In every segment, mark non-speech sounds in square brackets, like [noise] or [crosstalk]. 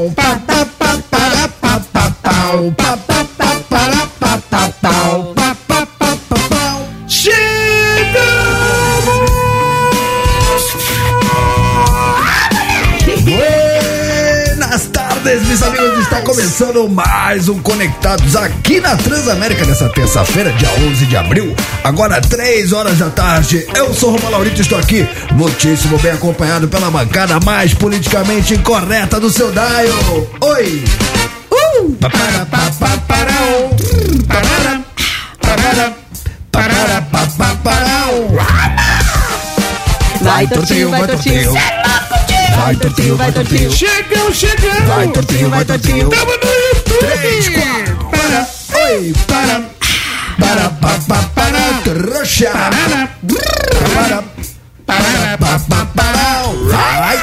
Ba ba ba ba ba ba bow. Começando mais um Conectados aqui na Transamérica nessa terça-feira, dia 11 de abril, agora 3 horas da tarde. Eu sou Roma Laurito, estou aqui muitíssimo bem acompanhado pela bancada mais politicamente incorreta do seu dial. Oi! Uh! Para, pa, pa, para. Vai, Tortinho, vai, Tortinho. Vai, Tortinho, vai, Tortinho. Chegam, chegando! Vai, Tortinho, vai, Tortinho. Tamo no YouTube! Três, quatro. Para, Oi! para, Para, pa, pa, para, trouxa. para, Para, para, pa, pa, para, vai.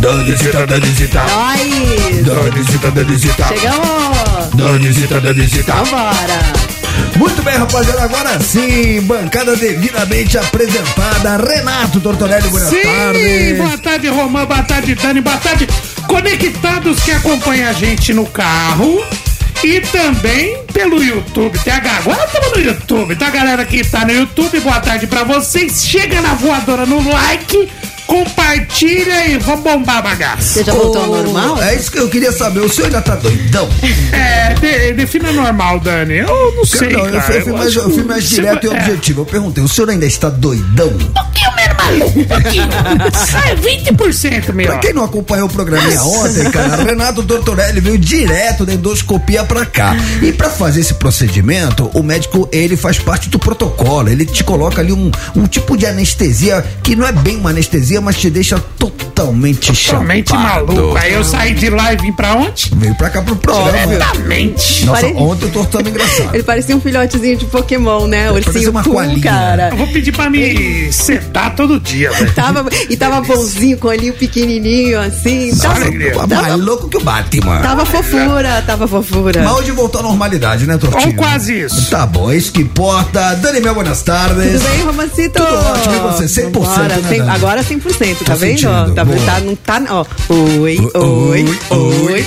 Danizita, Danizita. Nós! Danizita, Danizita. Chegamos! Danizita, Danizita. Vambora! Muito bem, rapaziada. Agora sim, bancada devidamente apresentada. Renato Tortorelli, boa Sim! tarde. Boa tarde, Romã, boa tarde, Dani, boa tarde, conectados que acompanham a gente no carro e também pelo YouTube. Tem a agora estamos no YouTube, tá, galera que tá no YouTube? Boa tarde pra vocês. Chega na voadora no like, compartilha e vamos bombar a bagaça. Você já voltou ao normal? É isso que eu queria saber. O senhor ainda tá doidão? É, de, defina normal, Dani. Eu não sei, não, eu cara. fui, eu fui mais, eu fui mais direto e é. objetivo. Eu perguntei, o senhor ainda está doidão? pouquinho menos maluco, um pouquinho. É 20% melhor. Pra quem não acompanhou o programinha ontem, cara, Renato Tortorelli veio direto da endoscopia pra cá. E pra fazer esse procedimento, o médico, ele faz parte do protocolo. Ele te coloca ali um, um tipo de anestesia que não é bem uma anestesia, mas te deixa totalmente Totalmente chapado. maluco. Aí eu saí de lá e vim pra onde? Veio pra cá pro programa. Completamente. Nossa, Pare- ontem o Tortão engraçado. Ele parecia um filhotezinho de Pokémon, né? parecia Ursinho uma coelhinha. cara. Eu vou pedir pra me sedar todo dia, velho. [laughs] Tava, e tava bonzinho, com olhinho pequenininho, assim. Tava, alegria. Mais louco que o Batman. tava fofura, tava fofura. Mas hoje voltou à normalidade, né, Tortinho? Ou quase isso. Tá bom, é isso que importa. Dani Mel, buenas tardes. Tudo bem, Romancito? Tudo ótimo, e você? 100%, Vambora, né? Agora 100%, tá Tô vendo? sentindo, Tá, tá, não tá, ó. Oi, oi, oi, oi.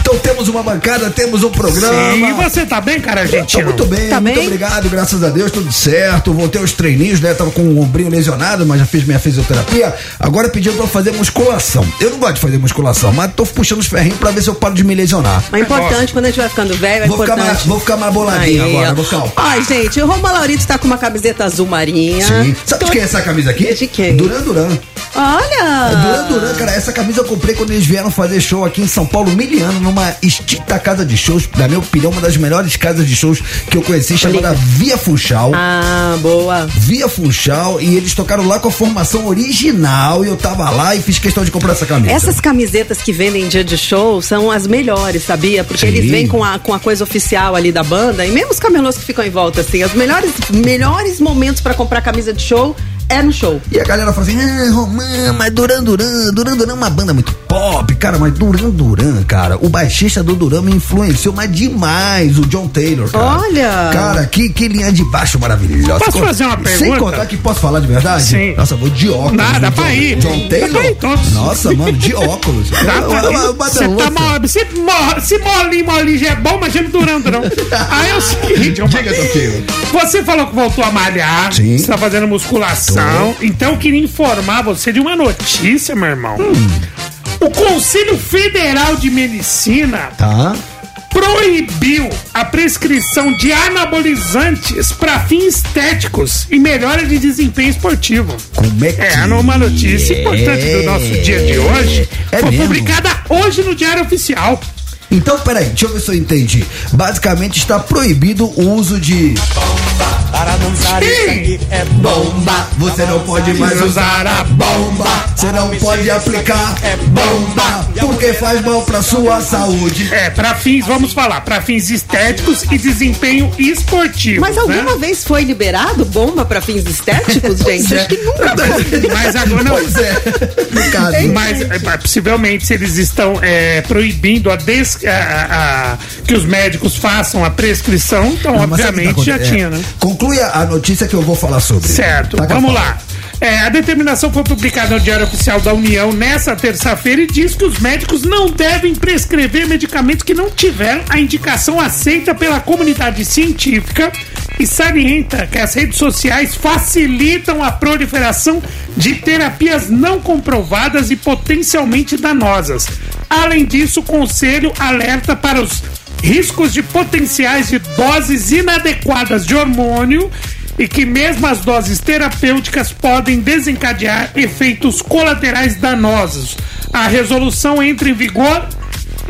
Então temos uma bancada, temos um programa. Sim, e você tá bem, cara, Tô argentino? muito bem, Tá muito bem? obrigado, graças a Deus, tudo certo. Voltei aos treininhos, né? Tava com o ombrinho lesionado, mas já fiz minha fisioterapia. Agora pediram pra eu fazer musculação. Eu não gosto de fazer musculação, mas tô puxando os ferrinhos pra ver se eu paro de me lesionar. Mas é importante, quando a gente vai ficando velho, é Vou ficar, importante. mais, vou ficar mais boladinho Aí, agora, ó. vou ficar. ó. Ai, gente, o Roma Laurito tá com uma camiseta azul marinha. Sim. Sabe de Tô- quem é essa camisa aqui? De quem? Duran Duran. Olha! Duran Duran, cara, essa camisa eu comprei quando eles vieram fazer show aqui em São Paulo, miliano, numa extinta casa de shows, na minha opinião, uma das melhores casas de shows que eu conheci, chamada Via Funchal. Ah, boa. Via Funchal, e eles tocaram lá com a formação original, e eu tava lá e fiz questão de comprar essa camisa. Essas camisetas que vendem em dia de show são as melhores, sabia? Porque Sim. eles vêm com a, com a coisa oficial ali da banda, e mesmo os camelôs que ficam em volta, assim, os melhores, melhores momentos pra comprar camisa de show é no show. E a galera fala assim, ah, Romã, mas Duran Duran, Duran Duran é uma banda muito pop, cara, mas Duran Duran, cara, o baixista do Duran me influenciou, mas demais, o John Taylor, cara. Olha! Cara, que, que linha de baixo maravilhosa. Posso Sem con- fazer uma Sem pergunta? contar que posso falar de verdade? Sim. Nossa, vou de óculos. Nada, pra John- ir. John pra Taylor? ir. Nossa, mano, de óculos. [laughs] Você tá mal, se, mo- se molinho, molinho já é bom, imagina durando, não. Aí é o seguinte. [laughs] Diga, Toquinho. Você falou que voltou a malhar, Sim. você tá fazendo musculação, então eu queria informar você de uma notícia, meu irmão. Hum. O Conselho Federal de Medicina Tá? proibiu a prescrição de anabolizantes para fins estéticos e melhora de desempenho esportivo. Como é que É, uma notícia é? importante do nosso dia de hoje. É foi mesmo? publicada hoje no Diário Oficial. Então, peraí, deixa eu ver se eu entendi. Basicamente está proibido o uso de Para não usar isso é bomba. Você não pode mais usar a bomba. Você não pode aplicar É bomba. Porque faz mal pra sua saúde. É, para fins, vamos falar, para fins estéticos e desempenho esportivo. Mas alguma né? vez foi liberado bomba pra fins estéticos, [laughs] gente? Acho que nunca. Mas agora não. Pois é, no caso. Mas é, possivelmente se eles estão é, proibindo a des- a- a- que os médicos façam a prescrição, então Não, que obviamente tá já acontecendo? tinha, É, né? con- conclui a, notícia que eu vou falar sobre. Certo, Taca vamos lá. É, a determinação foi publicada no Diário Oficial da União nessa terça-feira e diz que os médicos não devem prescrever medicamentos que não tiveram a indicação aceita pela comunidade científica e salienta que as redes sociais facilitam a proliferação de terapias não comprovadas e potencialmente danosas. Além disso, o Conselho alerta para os riscos de potenciais de doses inadequadas de hormônio e que mesmo as doses terapêuticas podem desencadear efeitos colaterais danosos. A resolução entra em vigor.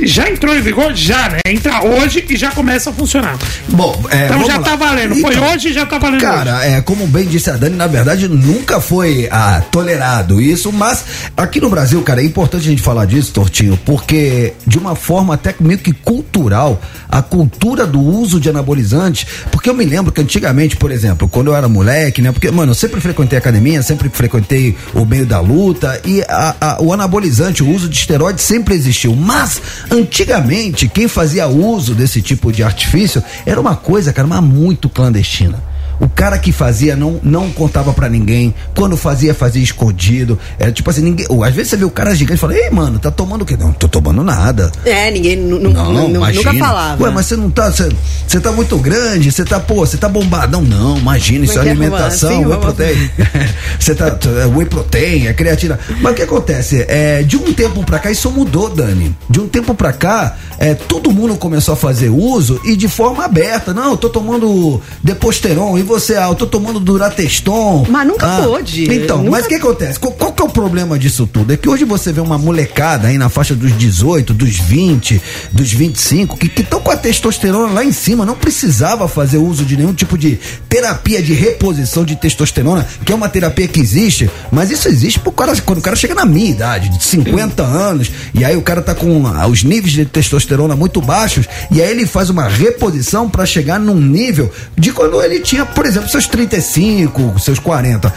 Já entrou em vigor? Já, né? Entra hoje e já começa a funcionar. Bom, é, Então já lá. tá valendo. Foi Então, hoje e já tá valendo hoje. Cara, é, como bem disse a Dani, na verdade nunca foi ah, tolerado isso, mas aqui no Brasil, cara, é importante a gente falar disso, Tortinho, porque de uma forma até meio que cultural, a cultura do uso de anabolizantes, porque eu me lembro que antigamente, por exemplo, quando eu era moleque, né, porque, mano, eu sempre frequentei academia, sempre frequentei o meio da luta e a- a- o anabolizante, o uso de esteroide sempre existiu, mas antigamente quem fazia uso desse tipo de artifício era uma coisa, cara, mas muito clandestina. O cara que fazia não, não contava pra ninguém. Quando fazia, fazia escondido. Era tipo assim, ninguém. ou Às vezes você vê o cara gigante e fala, ei, mano, tá tomando o quê? Não, tô tomando nada. É, ninguém Não, nunca falava. Ué, mas você não tá. Você, você tá muito grande, você tá, pô, você tá bombadão. Não, imagina, isso é é é, alimentação, whey protein. [laughs] você tá. é whey protein, é creatina. Mas o que acontece? É, de um tempo pra cá, isso mudou, Dani. De um tempo pra cá, é, todo mundo começou a fazer uso e de forma aberta. Não, eu tô tomando Deposteron e você, ah, eu tô tomando Durateston. Mas nunca Ah, pôde. Então, Nunca- mas o que acontece? Qual, qual que é o problema disso tudo? É que hoje você vê uma molecada aí na faixa dos 18, dos 20, dos 25, que estão com a testosterona lá em cima, não precisava fazer uso de nenhum tipo de terapia de reposição de testosterona, que é uma terapia que existe, mas isso existe pro cara, quando o cara chega na minha idade, de 50 anos, e aí o cara tá com os níveis de testosterona muito baixos, e aí ele faz uma reposição para chegar num nível de quando ele tinha, por exemplo, seus 35, seus 40.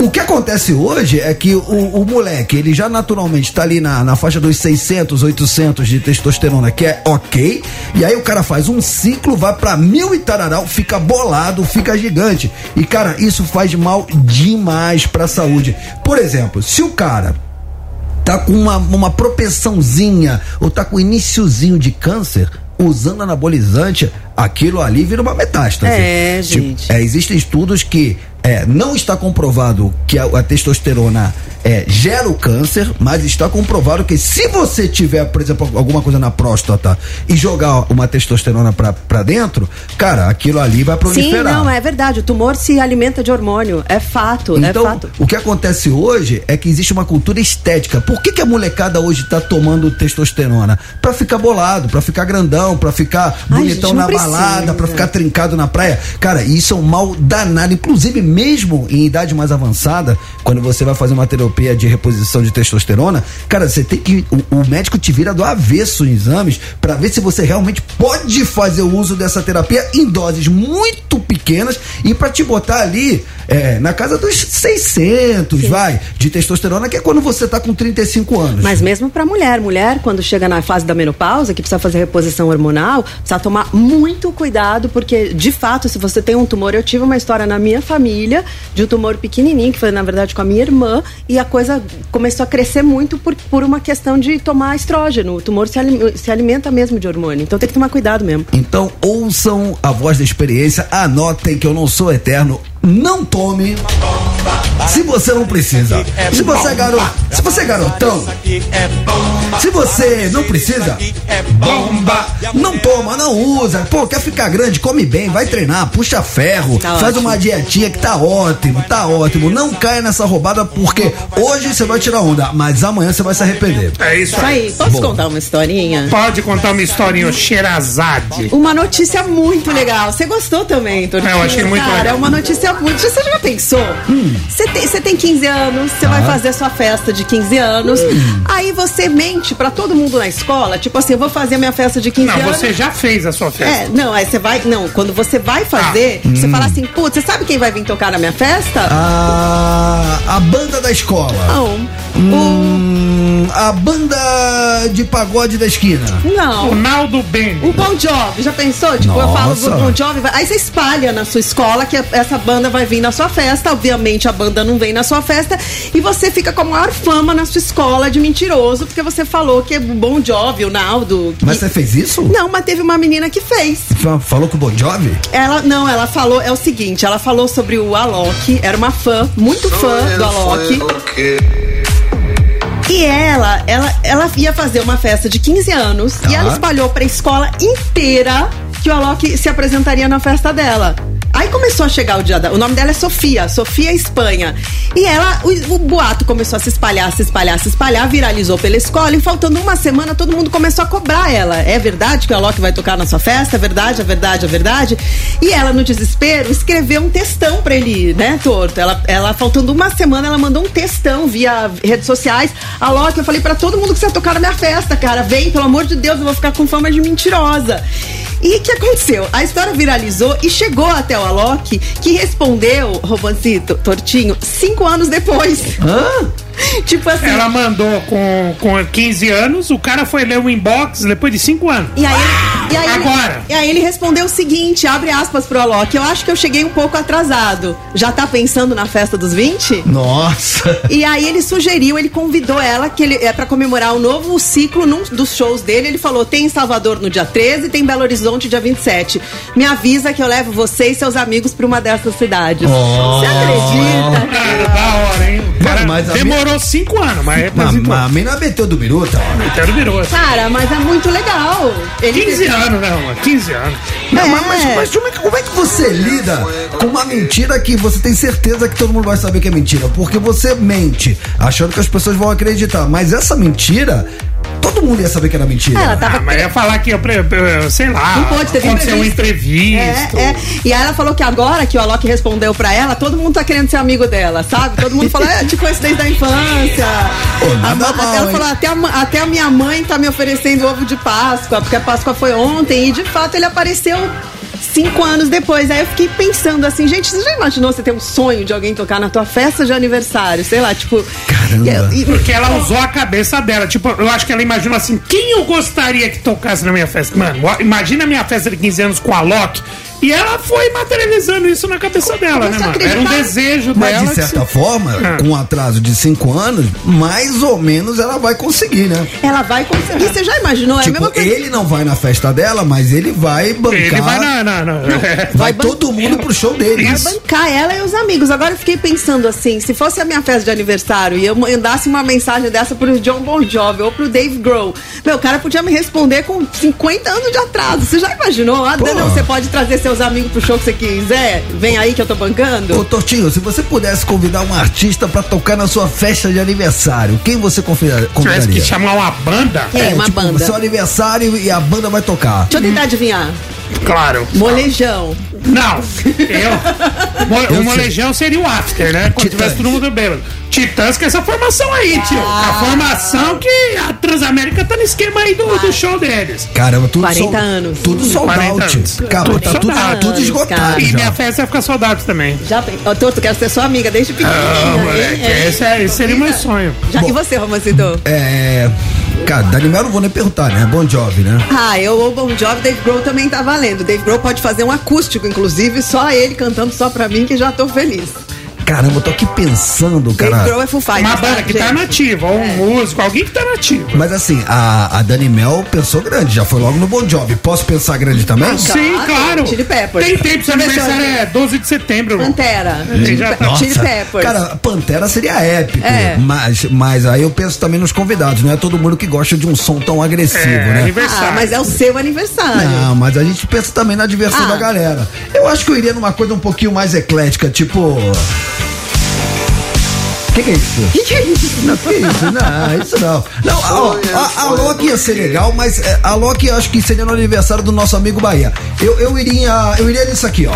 O que acontece hoje é que o, o moleque, ele já naturalmente tá ali na, na faixa dos 600, 800 de testosterona, que é ok, e aí o cara faz um ciclo, vai pra mil e tararau, fica bolado, fica gigante. E cara, isso faz mal demais pra saúde. Por exemplo, se o cara tá com uma, uma propensãozinha ou tá com iniciozinho de câncer, usando anabolizante, aquilo ali vira uma metástase. É, Tipo, gente. é, existem estudos que é, não está comprovado que a, a testosterona é, gera o câncer, mas está comprovado que se você tiver, por exemplo, alguma coisa na próstata e jogar uma testosterona pra, pra dentro, cara, aquilo ali vai Sim, proliferar. não, é verdade. O tumor se alimenta de hormônio. É fato, Então, é fato. o que acontece hoje é que existe uma cultura estética. Por que, que a molecada hoje tá tomando testosterona? Pra ficar bolado, pra ficar grandão, pra ficar Ai, bonitão gente, na balada, precisa. pra ficar trincado na praia. Cara, isso é um mal danado. Inclusive, mesmo em idade mais avançada, quando você vai fazer uma terapia de reposição de testosterona, cara, você tem que. O, o médico te vira do avesso em exames pra ver se você realmente pode fazer o uso dessa terapia em doses muito pequenas e pra te botar ali é, na casa dos 600, vai, de testosterona, que é quando você tá com 35 anos. Mas mesmo pra mulher, mulher quando chega na fase da menopausa, que precisa fazer reposição hormonal, precisa tomar muito cuidado, porque de fato, se você tem um tumor, eu tive uma história na minha família de um tumor pequenininho, que foi na verdade com a minha irmã, e a coisa começou a crescer muito por, por uma questão de tomar estrógeno. O tumor se, alim- se alimenta mesmo de hormônio, então tem que tomar cuidado mesmo. Então ouçam a voz da experiência, anotem que eu não sou eterno. Não tome se você não precisa. Se você é garoto, se você é garotão, se você não precisa, bomba. Não toma, não usa. Pô, quer ficar grande, come bem, vai treinar, puxa ferro, Tá faz ótimo. uma dietinha que tá ótimo, tá ótimo. Não caia nessa roubada porque hoje você vai tirar onda, mas amanhã você vai se arrepender. É isso aí. posso Boa. contar uma historinha? Pode contar uma historinha, Xerazade. Uma notícia muito legal. Você gostou também, Tortinho? É, eu achei muito Cara, legal. é uma notícia muito. Você já pensou? Hum. Você tem, você tem 15 anos, você vai fazer sua festa de 15 anos. Hum. Aí você mente pra todo mundo na escola, tipo assim, eu vou fazer minha festa de 15 Não, anos. você já fez a sua festa. É, não, aí você vai. Não, quando você vai fazer, Hum. você fala assim, putz, você sabe quem vai vir tocar na minha festa? A, a banda da escola. Não. O, Hum, a banda de pagode da esquina. Não. O Naldo Bene. O Bon Jovi, já pensou? Tipo, eu falo do Nossa. Bon Jovi, aí você espalha na sua escola que essa banda vai vir na sua festa, obviamente a banda não vem na sua festa, e você fica com a maior fama na sua escola de mentiroso, porque você falou que é o Bon Jovi, o Naldo. que- Mas você fez isso? Não, mas teve uma menina que fez. Fa- Falou com o Bon Jovi? Ela, não, ela falou, é o seguinte, ela falou sobre o Alok, era uma fã, muito fã do Alok. E ela, ela, ela ia fazer uma festa de 15 anos Tá. e ela espalhou pra escola inteira que o Alok se apresentaria na festa dela. Aí começou a chegar o dia da. O nome dela é Sofia, Sofia Espanha. E ela, o, o boato começou a se espalhar, se espalhar, se espalhar, viralizou pela escola. E faltando uma semana, todo mundo começou a cobrar ela. É verdade que o Alok vai tocar na sua festa? É verdade, é verdade, é verdade. E ela, no desespero, escreveu um textão pra ele, né, torto. Ela, ela faltando uma semana, ela mandou um textão via redes sociais. Alok, eu falei pra todo mundo que você ia tocar na minha festa, cara. Vem, pelo amor de Deus, eu vou ficar com fama de mentirosa. E o que aconteceu? A história viralizou e chegou até o Alok, que respondeu, Robancito, Tortinho, cinco anos depois. Hã? [laughs] tipo assim. Ela mandou com, com 15 anos, o cara foi ler o inbox depois de 5 anos. E aí, e aí Agora. Ele, e aí ele respondeu o seguinte, abre aspas pro Alok, eu acho que eu cheguei um pouco atrasado. Já tá pensando na festa dos 20? Nossa. E aí ele sugeriu, ele convidou ela que ele é para comemorar o novo ciclo num dos shows dele. Ele falou: "Tem em Salvador no dia 13, tem em Belo Horizonte dia 27. Me avisa que eu levo você e seus amigos para uma dessas cidades." Oh. Você acredita? Cara, da hora, hein? Cara mas demorou 5 anos, mas representou. mas a mina meteu do biruta, ó. Então virou. Cara, mas é muito legal. Ele 15 anos, não, mano. 15 anos. Não, É. mas, mas, mas como, é que, como é que você lida com uma mentira que você tem certeza que todo mundo vai saber que é mentira? Porque você mente, achando que as pessoas vão acreditar. Mas essa mentira, todo mundo ia saber que era mentira. Ela tava Ah, mas ia falar que, eu, sei lá, Não pode, teve aconteceu um entrevista. É, é. E aí ela falou que agora que o Alok respondeu pra ela, todo mundo tá querendo ser amigo dela, sabe? Todo mundo falou, é, te conheço desde a infância. Pô, A- mal, ela hein? falou, até a, até a minha mãe tá me oferecendo ovo de Páscoa, porque a Páscoa foi ontem, e de fato ele apareceu cinco anos depois. Aí eu fiquei pensando assim, gente, você já imaginou você ter um sonho de alguém tocar na tua festa de aniversário? Sei lá, tipo. Caramba. e- e- Porque ela usou a cabeça dela. Tipo, eu acho que ela imaginou assim: quem eu gostaria que tocasse na minha festa? Mano, imagina a minha festa de 15 anos com a Loki. E ela foi materializando isso na cabeça dela, né, mano? Era um desejo Mas dela. de que certa se- forma, Ah. com um atraso de cinco anos, mais ou menos ela vai conseguir, né? ela vai conseguir. Você já imaginou? É a tipo, mesma coisa. ele não vai na festa dela, mas ele vai bancar. Ele vai na. na, na- Vai Vai todo mundo pro show dele. Vai Isso. bancar ela e os amigos. Agora eu fiquei pensando assim, se fosse a minha festa de aniversário e eu mandasse uma mensagem dessa pro John Bon Jovi ou pro Dave Grohl, meu, o cara podia me responder com 50 anos de atraso. Você já imaginou? Ah, Pô. não, você pode trazer seus amigos pro show que você quiser? Vem aí que eu tô bancando. Ô Tortinho, se você pudesse convidar um artista pra tocar na sua festa de aniversário, quem você convida- Tivesse convidaria? que chamar uma banda? É, uma tipo, banda. seu aniversário e a banda vai tocar. Deixa eu tentar adivinhar. Claro. Molejão. Não, eu. Mo- Eu o molejão seria o after, né? Quando Titãs. tivesse todo mundo bêbado. Titãs com essa formação aí, tio. Ah. A formação que a Transamérica tá no esquema aí do, do show deles. Caramba, tudo 40 sold- anos. Tudo sold 40 out. anos. Cara, Tudo tá tudo, out. tudo esgotado Cara. E minha festa vai ficar saudade também. Já tem. Ô, Torto, quero ser sua amiga desde Ah, pequenininha. moleque, hein? esse, é, esse seria o meu sonho. Já, e você, Romancito? É. Cara, Daniel não vou nem perguntar, né? Bon Jovi, né? Ah, eu ou Bon Jovi, Dave Grohl também tá valendo. Dave Grohl pode fazer um acústico, inclusive, só ele cantando só pra mim, que já tô feliz. Caramba, eu tô aqui pensando, Dave cara. Grohl é Foo Fighters, Uma banda que tá gente? nativa, ou um músico, alguém que tá nativo. Mas assim, a, a Dani Mel pensou grande, já foi logo no Bon Jovi. Posso pensar grande também? Sim, claro. Chili Peppers. Tem tempo, seu aniversário é 12 de setembro. Pantera. Ele já tá- Chili Peppers. Cara, Pantera seria épico. É. Mas, mas aí eu penso também nos convidados. Não é todo mundo que gosta de um som tão agressivo, É, né? aniversário. ah, mas é o seu aniversário. Não, mas a gente pensa também na diversão Ah. da galera. Eu acho que eu iria numa coisa um pouquinho mais eclética, tipo. Que, que é isso? Que, que é isso? Não, que isso? Não, isso não. Não, a, ó, a, a Loki ia ser legal, mas é, a Loki acho que seria no aniversário do nosso amigo Bahia. Eu, eu iria. Eu iria nisso aqui, ó.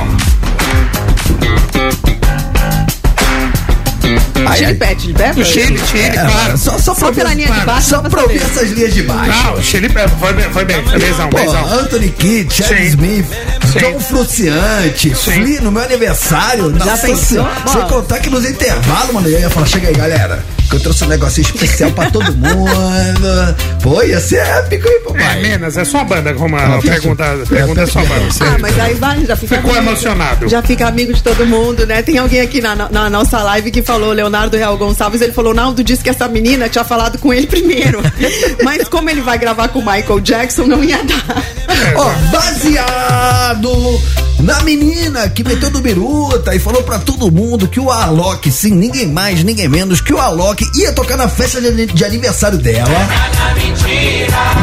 Ai, Chili. Pet, Chili Chile, É, claro. só, só, pra Só pela linha de baixo, Só dá pra ouvir essas linhas de baixo. Não, Chile Peppers, foi bem, foi bem, beijão, beijão. Anthony Kidd, Chad. Smith. John Fruciante, Flea no meu aniversário. Nossa pensou? senhora. Sem contar que nos intervalos, mano, eu ia falar, chega aí, galera. Que eu trouxe um negocinho especial pra todo [laughs] mundo. Pô, ia ser épico, hein, É, papai? menos, é sua banda, como a Ah, pergunta, pergunta é sua banda. Ah, mas aí vai, já fica Ficou amigo. emocionado. Já fica amigo de todo mundo, né? Tem alguém aqui na, na nossa live que falou, Leonardo Real Gonçalves, ele falou, Naldo disse que essa menina tinha falado com ele primeiro. [laughs] Mas como ele vai gravar com o Michael Jackson, não ia dar. Ó, baseado na menina que meteu do biruta e falou pra todo mundo que o Alok, sim, ninguém mais, ninguém menos, que o Alok ia tocar na festa de, de aniversário dela.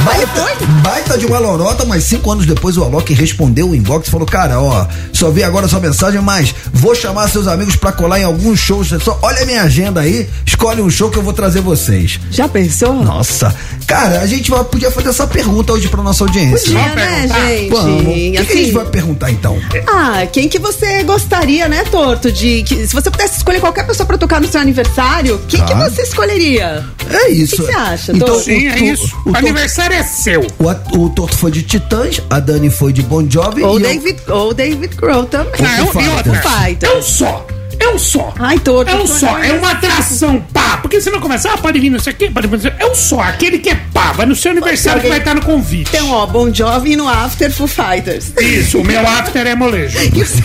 Baita, baita de uma lorota, mas cinco anos depois o Alok respondeu o inbox e falou: Cara, ó, só vi agora sua mensagem, mas vou chamar seus amigos pra colar em alguns shows. Só olha a minha agenda aí, escolhe um show que eu vou trazer vocês. Já pensou? Nossa, cara, a gente vai- podia fazer essa pergunta hoje pra nossa audiência. Podia, Vamos né, perguntar? gente? Vamos. O que, que a gente Assim, vai perguntar então? Ah, quem que você gostaria, né, Torto? De que, se você pudesse escolher qualquer pessoa pra tocar no seu aniversário, quem que Tá. Você escolheria? É isso. O que que você acha, Então? Sim, o, é isso. O, O aniversário é seu. o, o Torto foi de Titãs, a Dani foi de Bon Jovi Ou e eu- David, ou David Grohl também. Ah, é um, Foo e outra, Fighters. é um só. É um só. Ai, Torto. É um só, é uma atração, pá. Porque se não começar, ah, pode vir não sei o quê, pode vir não sei o quê. É um só, aquele que é pá. Vai no seu aniversário que vai estar no convite. Então, ó, Bon Jovi no After Foo Fighters. Isso, o meu after é molejo. [laughs] E o seu,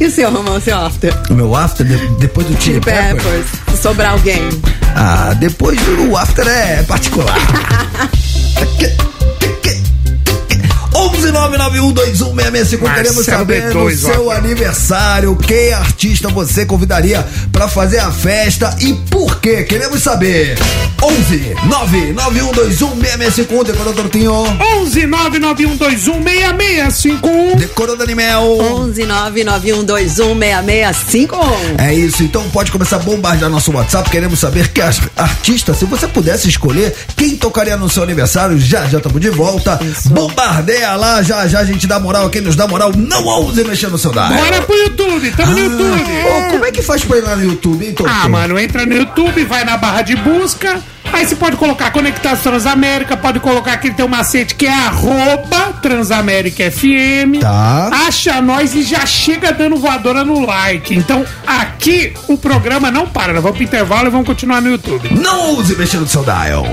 e o seu Romão, o seu After? O meu after, de- depois do Chili Peppers. Peppers. Se sobrar alguém. Ah, depois o after é particular. [laughs] 11991216651 queremos saber D2, no seu aniversário que artista você convidaria pra fazer a festa e por quê? Queremos saber. 11 991216651 decorou Tortinho. 11 99121 6651. Decorou Danimel. 11991216651. É isso, então pode começar a bombardear nosso WhatsApp. Queremos saber que as- artista, se você pudesse escolher quem tocaria no seu aniversário, já já estamos de volta. Bombardeia lá, já já a gente dá moral. Quem nos dá moral, não ouse mexer no seu dial. Bora pro YouTube, tamo no YouTube. Ô, como é que faz pra ir lá no YouTube, hein, Torto? Ah, mano, entra no YouTube, vai na barra de busca. Aí você pode colocar Conectados Transamérica, pode colocar que tem um macete que é arroba Transamérica FM. Tá. Acha nós e já chega dando voadora no like. Então aqui o programa não para, nós vamos pro intervalo e vamos continuar no YouTube. Não ouse mexer no seu dial.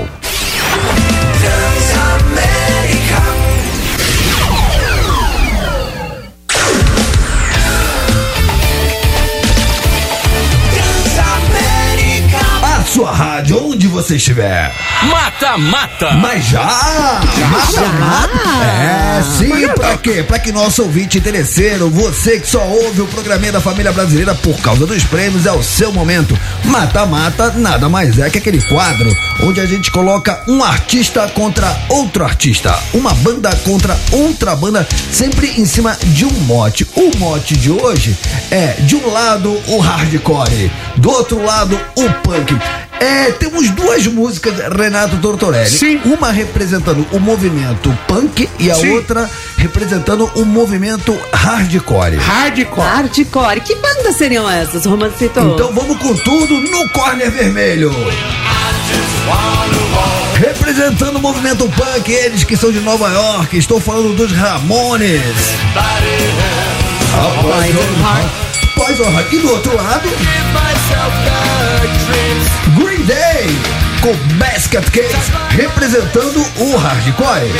Sua rádio, onde você estiver. Mata, mata. Mas já! Mata, mata. É, sim, pra quê? Pra que nosso ouvinte interesseiro, você que só ouve o programinha da família brasileira por causa dos prêmios, é o seu momento. Mata, mata, nada mais é que aquele quadro onde a gente coloca um artista contra outro artista, uma banda contra outra banda, sempre em cima de um mote. O mote de hoje é, de um lado, o hardcore, do outro lado, o punk. É, temos duas músicas, Renato Tortorelli. Sim. Uma representando o movimento punk e a Sim. outra representando o movimento hardcore. Hardcore. Hardcore. Que bandas seriam essas, Romancito? Então vamos com tudo no corner vermelho. Representando o movimento punk, eles que são de Nova York, estou falando dos Ramones. Após o Heart. E do outro lado, Green Day com Basket Case representando o hardcore.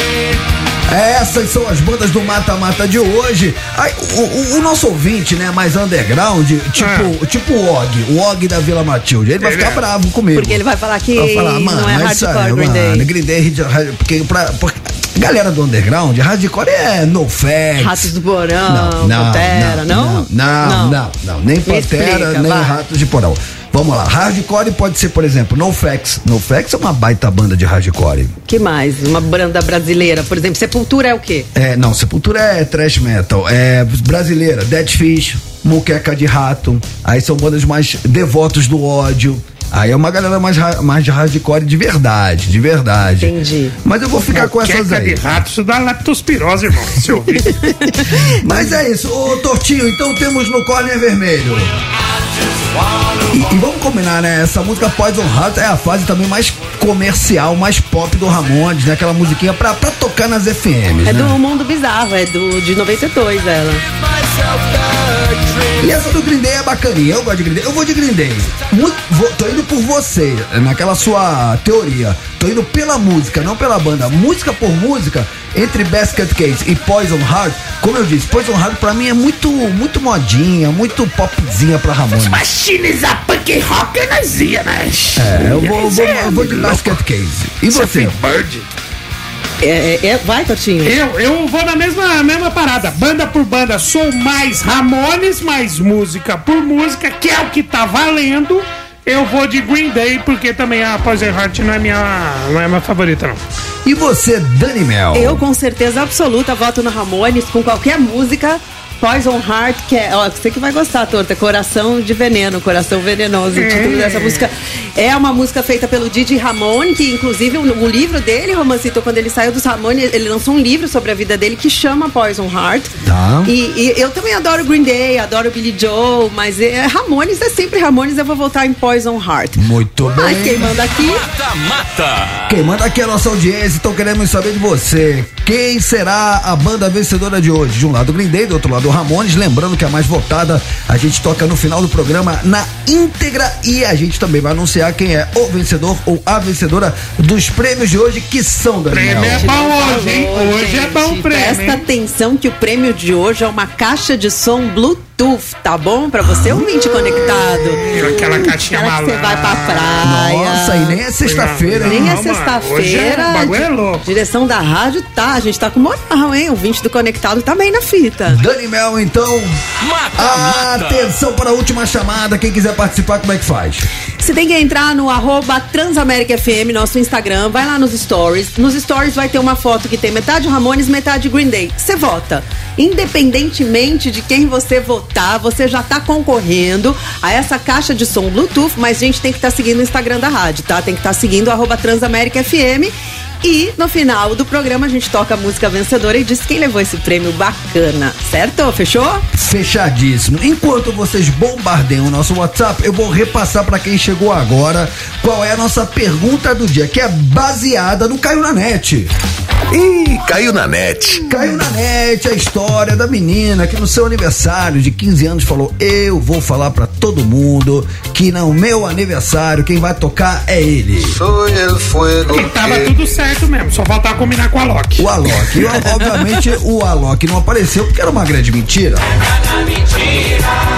Essas são as bandas do Mata Mata de hoje. Ai, o, o- o nosso ouvinte, né, mais underground, tipo, tipo o Og, o Og da Vila Matilde, ele vai ficar é. bravo comigo. Porque ele vai falar que Vai falar, mano, não é mas hardcore sério, Green Day. mano, Green Day, porque pra, porque galera do underground, hardcore é no facts. Ratos do Porão, Pantera, não? Não, não, não, não, nem Me Pantera, explica, nem vai. Ratos de Porão. Vamos lá, hardcore pode ser, por exemplo, No Facts. No Facts é uma baita banda de hardcore. Que mais? Uma banda brasileira, por exemplo. Sepultura é o quê? É, não, Sepultura é trash metal. É brasileira, Dead Fish, Muqueca de Rato. Aí são bandas mais devotos do ódio. Aí é uma galera mais, mais de hardcore de verdade, de verdade. Entendi. Mas eu vou ficar com essas Queca aí. de rato, isso dá leptospirose, irmão. Se ouvir. [laughs] Mas é isso, ô Tortinho, então temos no corner vermelho. E, e vamos combinar, né? Essa música Poison Heart é a fase também mais comercial, mais pop do Ramones, né? Aquela musiquinha pra, pra tocar nas FMs, É né? do Mundo Bizarro, é do de 92 ela. E essa do Green Day é bacaninha, eu gosto de Green Day. Eu vou de Green Day. Muito, vou, tô indo por você, naquela sua teoria. Tô indo pela música, não pela banda. Música por música, entre Basket Case e Poison Heart, como eu disse, Poison Heart pra mim é muito, muito modinha, muito popzinha pra Ramones. Machines a punk rock nós ia, né? É, eu vou, vou, eu vou de Basket Case. E você? Bird. É, é, é- vai, Tortinho. Eu, eu vou na mesma, mesma parada, banda por banda. Sou mais Ramones, mais música por música, que é o que tá valendo. Eu vou de Green Day, porque também a Poison Heart não é minha, não é minha favorita, não. E você, Dani Mel? Eu, com certeza absoluta, voto no Ramones com qualquer música. Poison Heart, que é. Ó, você que vai gostar, Torta. Coração de Veneno, Coração Venenoso. O título dessa música é uma música feita pelo Didi Ramone, que inclusive o, o livro dele, Romancito, quando ele saiu dos Ramones, ele lançou um livro sobre a vida dele que chama Poison Heart. Tá. E, e eu também adoro Green Day, adoro Billy Joe, mas é, Ramones é sempre Ramones, eu vou voltar em Poison Heart. Muito Mas bem. quem manda aqui Mata, mata. Quem manda aqui é a nossa audiência, então queremos saber de você. Quem será a banda vencedora de hoje? De um lado o Green Day, do outro lado o Ramones. Lembrando que a mais votada a gente toca no final do programa na íntegra e a gente também vai anunciar quem é o vencedor ou a vencedora dos prêmios de hoje, que são, Daniel. Prêmio é bom hoje, hein? Hoje é bom prêmio, Presta atenção que o prêmio de hoje é uma caixa de som Bluetooth, tá bom? Pra você ouvinte conectado. Aquela caixinha Aquela que você vai pra praia. Nossa, e nem é sexta-feira, hein? Nem é sexta-feira. é- o bagulho é louco. Direção da rádio tá, a gente tá com moral, hein? O ouvinte do conectado tá bem na fita. Dani Mel, então, Mata, mata. atenção para a última chamada. Quem quiser participar, como é que faz? Você tem que entrar no arroba Transamérica FM, nosso Instagram, vai lá nos stories. Nos stories vai ter uma foto que tem metade Ramones, metade Green Day. Você vota. Independentemente de quem você votar, você já tá concorrendo a essa caixa de som Bluetooth, mas a gente tem que estar seguindo o Instagram da rádio, tá? Tem que estar seguindo o arroba Transamérica FM. E no final do programa a gente toca a música vencedora e diz quem levou esse prêmio bacana, certo? Fechou? Fechadíssimo. Enquanto vocês bombardeiam o nosso WhatsApp, eu vou repassar para quem chegou agora qual é a nossa pergunta do dia, que é baseada no Caiu na Net. Ih, caiu na net. Caiu na net a história da menina que no seu aniversário de 15 anos falou: Eu vou falar pra todo mundo que no meu aniversário quem vai tocar é ele. El fuego E tava tudo certo mesmo, só faltava combinar com a Loki. O Alok. E, [laughs] obviamente o Alok não apareceu porque era uma grande mentira.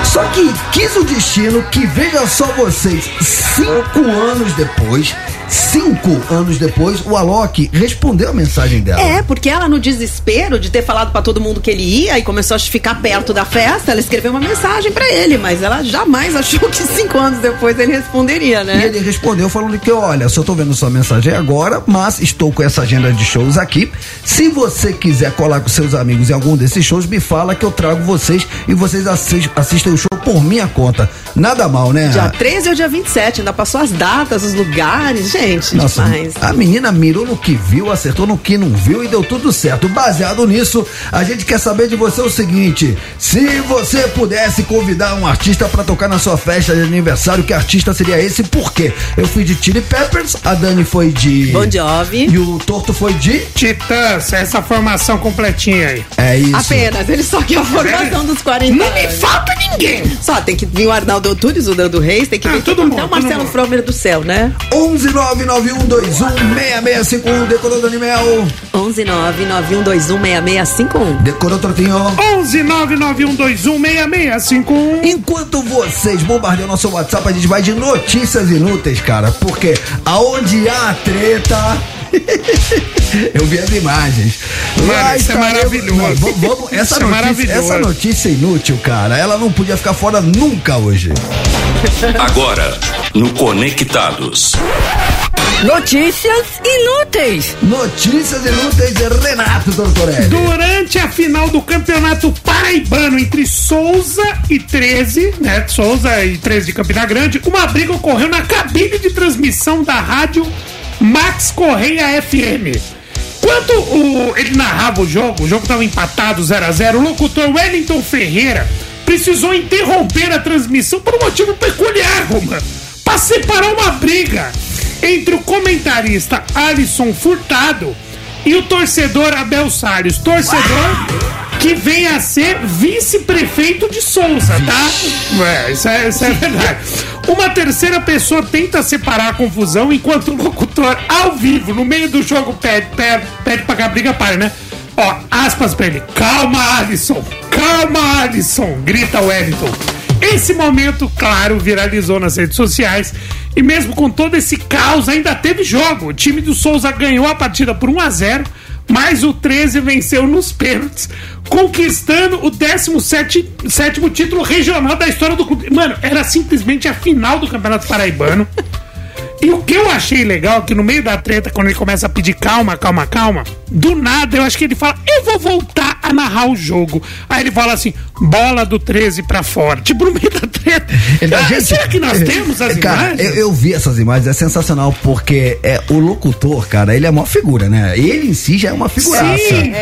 Só que quis o destino que, veja só vocês, cinco anos depois, cinco anos depois, o Alok respondeu a mensagem dela. É, porque ela, no desespero de ter falado pra todo mundo que ele ia e começou a ficar perto da festa, ela escreveu uma mensagem pra ele, mas ela jamais achou que cinco anos depois ele responderia, E né? ele respondeu falando que, olha, só tô vendo sua mensagem agora, mas estou com essa agenda de shows aqui. Se você quiser colar com seus amigos em algum desses shows, me fala que eu trago vocês e vocês assis- assistem o show por minha conta. Nada mal, né? Dia 13 ou dia 27, ainda passou as datas, os lugares, gente, Nossa, demais. a menina mirou no que viu, acertou no que não viu e deu tudo certo. Baseado nisso, a gente quer saber de você o seguinte: se você pudesse convidar um artista pra tocar na sua festa de aniversário, que artista seria esse? Por quê? Eu fui de Chili Peppers, a Dani foi de. Bon Jovi. E o Torto foi de. Titãs, essa formação completinha aí. É isso. Apenas, ele só quer a formação dos 40 Não me falta ninguém. Só tem que vir o Arnaldo Antunes, o Dando Reis, tem que Ah, vir todo todo mundo, até o Marcelo. Fromer do céu, né? 11 991216651, decorou Dani Mel. 11991216651. Decorou Tortinho. 11 991216651. Enquanto vocês bombardeiam nosso WhatsApp, a gente vai de notícias inúteis, cara. Porque aonde há treta. [laughs] Eu vi as imagens. Mano, isso é maravilhoso. Não, vamos- vamos- essa, Isso é notícia, maravilhoso. essa notícia é inútil, cara. Ela não podia ficar fora nunca hoje. Agora, no Conectados. Notícias inúteis. Notícias inúteis de Renato Tortorelli. Durante a final do campeonato paraibano entre Souza e 13, né? Souza e 13 de Campina Grande, uma briga ocorreu na cabine de transmissão da rádio Max Correia FM. Quando o- ele narrava o jogo, o jogo estava empatado 0 a 0 o locutor Wellington Ferreira precisou interromper a transmissão por um motivo peculiar, Romano, para separar uma briga entre o comentarista Alisson Furtado e o torcedor Abel Salles. Torcedor que vem a ser vice-prefeito de Souza, tá? É, isso é, isso é verdade. Uma terceira pessoa tenta separar a confusão enquanto o locutor, ao vivo, no meio do jogo, pede, pede, pede pra que a briga pare, né? Ó, aspas pra ele. Calma, Alisson. Calma, Alisson. Grita o Wellington. Esse momento, claro, viralizou nas redes sociais. E mesmo com todo esse caos, ainda teve jogo. O time do Souza ganhou a partida por 1 a 0 mas o 13 venceu nos pênaltis, conquistando o 17 sétimo título regional da história do clube. Mano, era simplesmente a final do Campeonato Paraibano. E o que eu achei legal é que no meio da treta, quando ele começa a pedir calma, calma, calma, do nada eu acho que ele fala, eu vou voltar a narrar o jogo. Aí ele fala assim, bola do 13 pra fora. Tipo, no meio da treta. Ah, gente, será que nós é, temos as cara, imagens? Eu, eu vi essas imagens, é sensacional, porque é, o locutor, cara, ele é uma figura, né? Ele em si já é uma figuraça. Sim,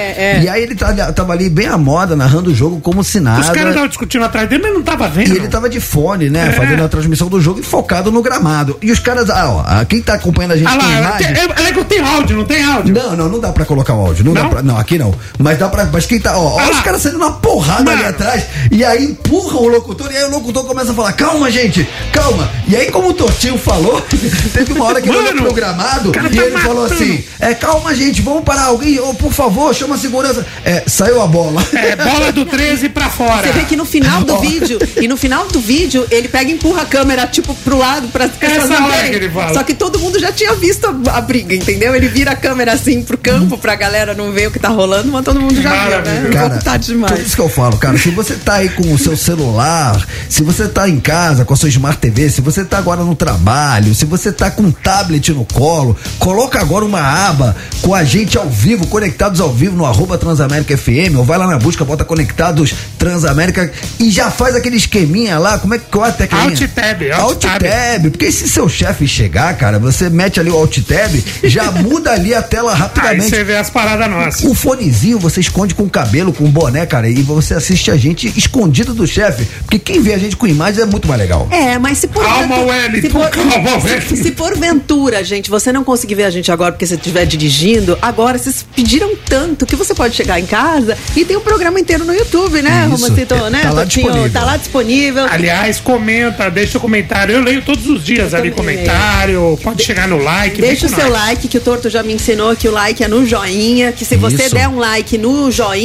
E aí ele tá- tava ali bem à moda, narrando o jogo como se nada. Os caras estavam discutindo atrás dele, mas não tava vendo. E ele tava de fone, É. né? Fazendo a transmissão do jogo e focado no gramado. E os caras, ah, ó, ah, quem tá acompanhando a gente Ah lá, tem, é, é que eu tenho áudio, não tem áudio? Não, não, não dá pra colocar o áudio. Não, Não? pra. Não, aqui não. Mas dá pra. Mas quem tá. Ó, ó Ah os lá. caras saindo uma porrada ali Mano. atrás. E aí empurram o locutor. E aí o locutor começa a falar: calma, gente, calma. E aí, como o Tortinho falou, [laughs] teve uma hora que ele olhou Mano, pro gramado o cara e tá ele falou matando. assim: é, calma, gente, vamos parar. Alguém, ô, por favor, chama a segurança. É, saiu a bola. É, bola do 13 pra fora. Você vê que no final do [laughs] vídeo, e no final do vídeo, ele pega e empurra a câmera, tipo, pro lado, pessoas Essa não verem. que ele fala. Só que todo mundo já tinha visto a, a briga, entendeu? Ele vira a câmera assim pro campo, pra galera não ver o que tá rolando, mas todo mundo já viu, Maravilhoso. Um Cara, por demais. isso que eu falo, cara, se você tá aí com o seu celular, se você tá em casa com a sua Smart TV, se você tá agora no trabalho, se você tá com um tablet no colo, coloca agora uma aba com a gente ao vivo, conectados ao vivo no arroba Transamérica FM, ou vai lá na busca, bota conectados Transamérica e já faz aquele esqueminha lá, como é que qual é a teclinha? Alt tab, alt alt tab. tab, porque se seu chefe chegar, cara, você mete ali o alt tab, já [laughs] muda ali a tela Aí rapidamente. você vê as paradas nossas. O fonezinho você esconde com o cabelo, com o boné, cara, e você assiste a gente escondido do chefe. Porque quem vê a gente com imagem é muito mais legal. É, mas se por Calma, Wellington, se por, calma, Wellington. se porventura, gente, você não conseguir ver a gente agora porque você estiver dirigindo, agora vocês pediram tanto que você pode chegar em casa e tem o programa inteiro no YouTube, né. Romancito, né? Tá lá Totinho? disponível. Tá lá disponível. Aliás, comenta, deixa o comentário. Eu leio todos os dias ali também comentário. Pode chegar no like. Deixa o seu nós. like, que o Torto já me ensinou que o like é no joinha, que se você Isso. der um like no joinha,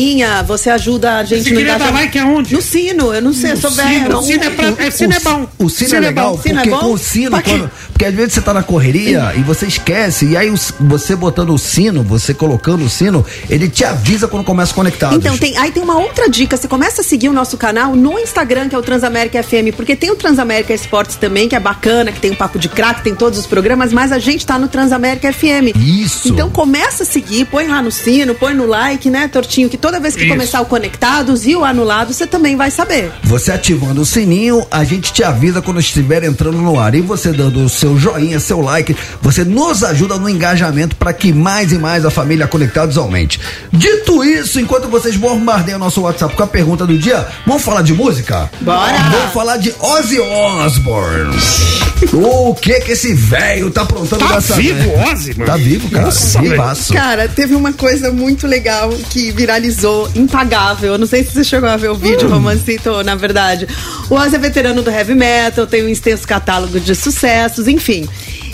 você ajuda a gente Você no queria dar engajamento. like aonde? No sino, eu não sei, eu sou velha. Sino, não. sino é, pra, é, sino é bom. O sino, é legal, bom? Sino é porque bom? com o sino, quando- porque às vezes você tá na correria e você esquece, e aí o- você botando o sino, você colocando o sino, ele te avisa quando começa conectado. Então, tem, aí tem uma outra dica. Você começa a seguir o nosso canal no Instagram, que é o Transamérica FM, porque tem o Transamérica Esportes também, que é bacana, que tem o Papo de Crack, tem todos os programas, mas a gente tá no Transamérica FM. Isso. Então começa a seguir, põe lá no sino, põe no like, né, Tortinho, que toda vez que Isso. começar o Conectados e o Anulado, você também vai saber. Você ativando o sininho, a gente te avisa quando estiver entrando no ar. E você dando o seu joinha, seu like, você nos ajuda no engajamento para que mais e mais a família Conectados aumente. Dito isso, enquanto vocês bombardeiam nosso WhatsApp com a pergunta do dia, vamos falar de música? Bora! Vamos falar de Ozzy Osbourne. o que que esse velho tá aprontando Tá dessa vivo? Ozzy, mano? Tá vivo, cara. Nossa. Vivaço. Cara, teve uma coisa muito legal que viralizou, impagável. Eu não sei se você chegou a ver o vídeo, Romancito, na verdade. O Ozzy é veterano do heavy metal, tem um extenso catálogo de sucessos, enfim.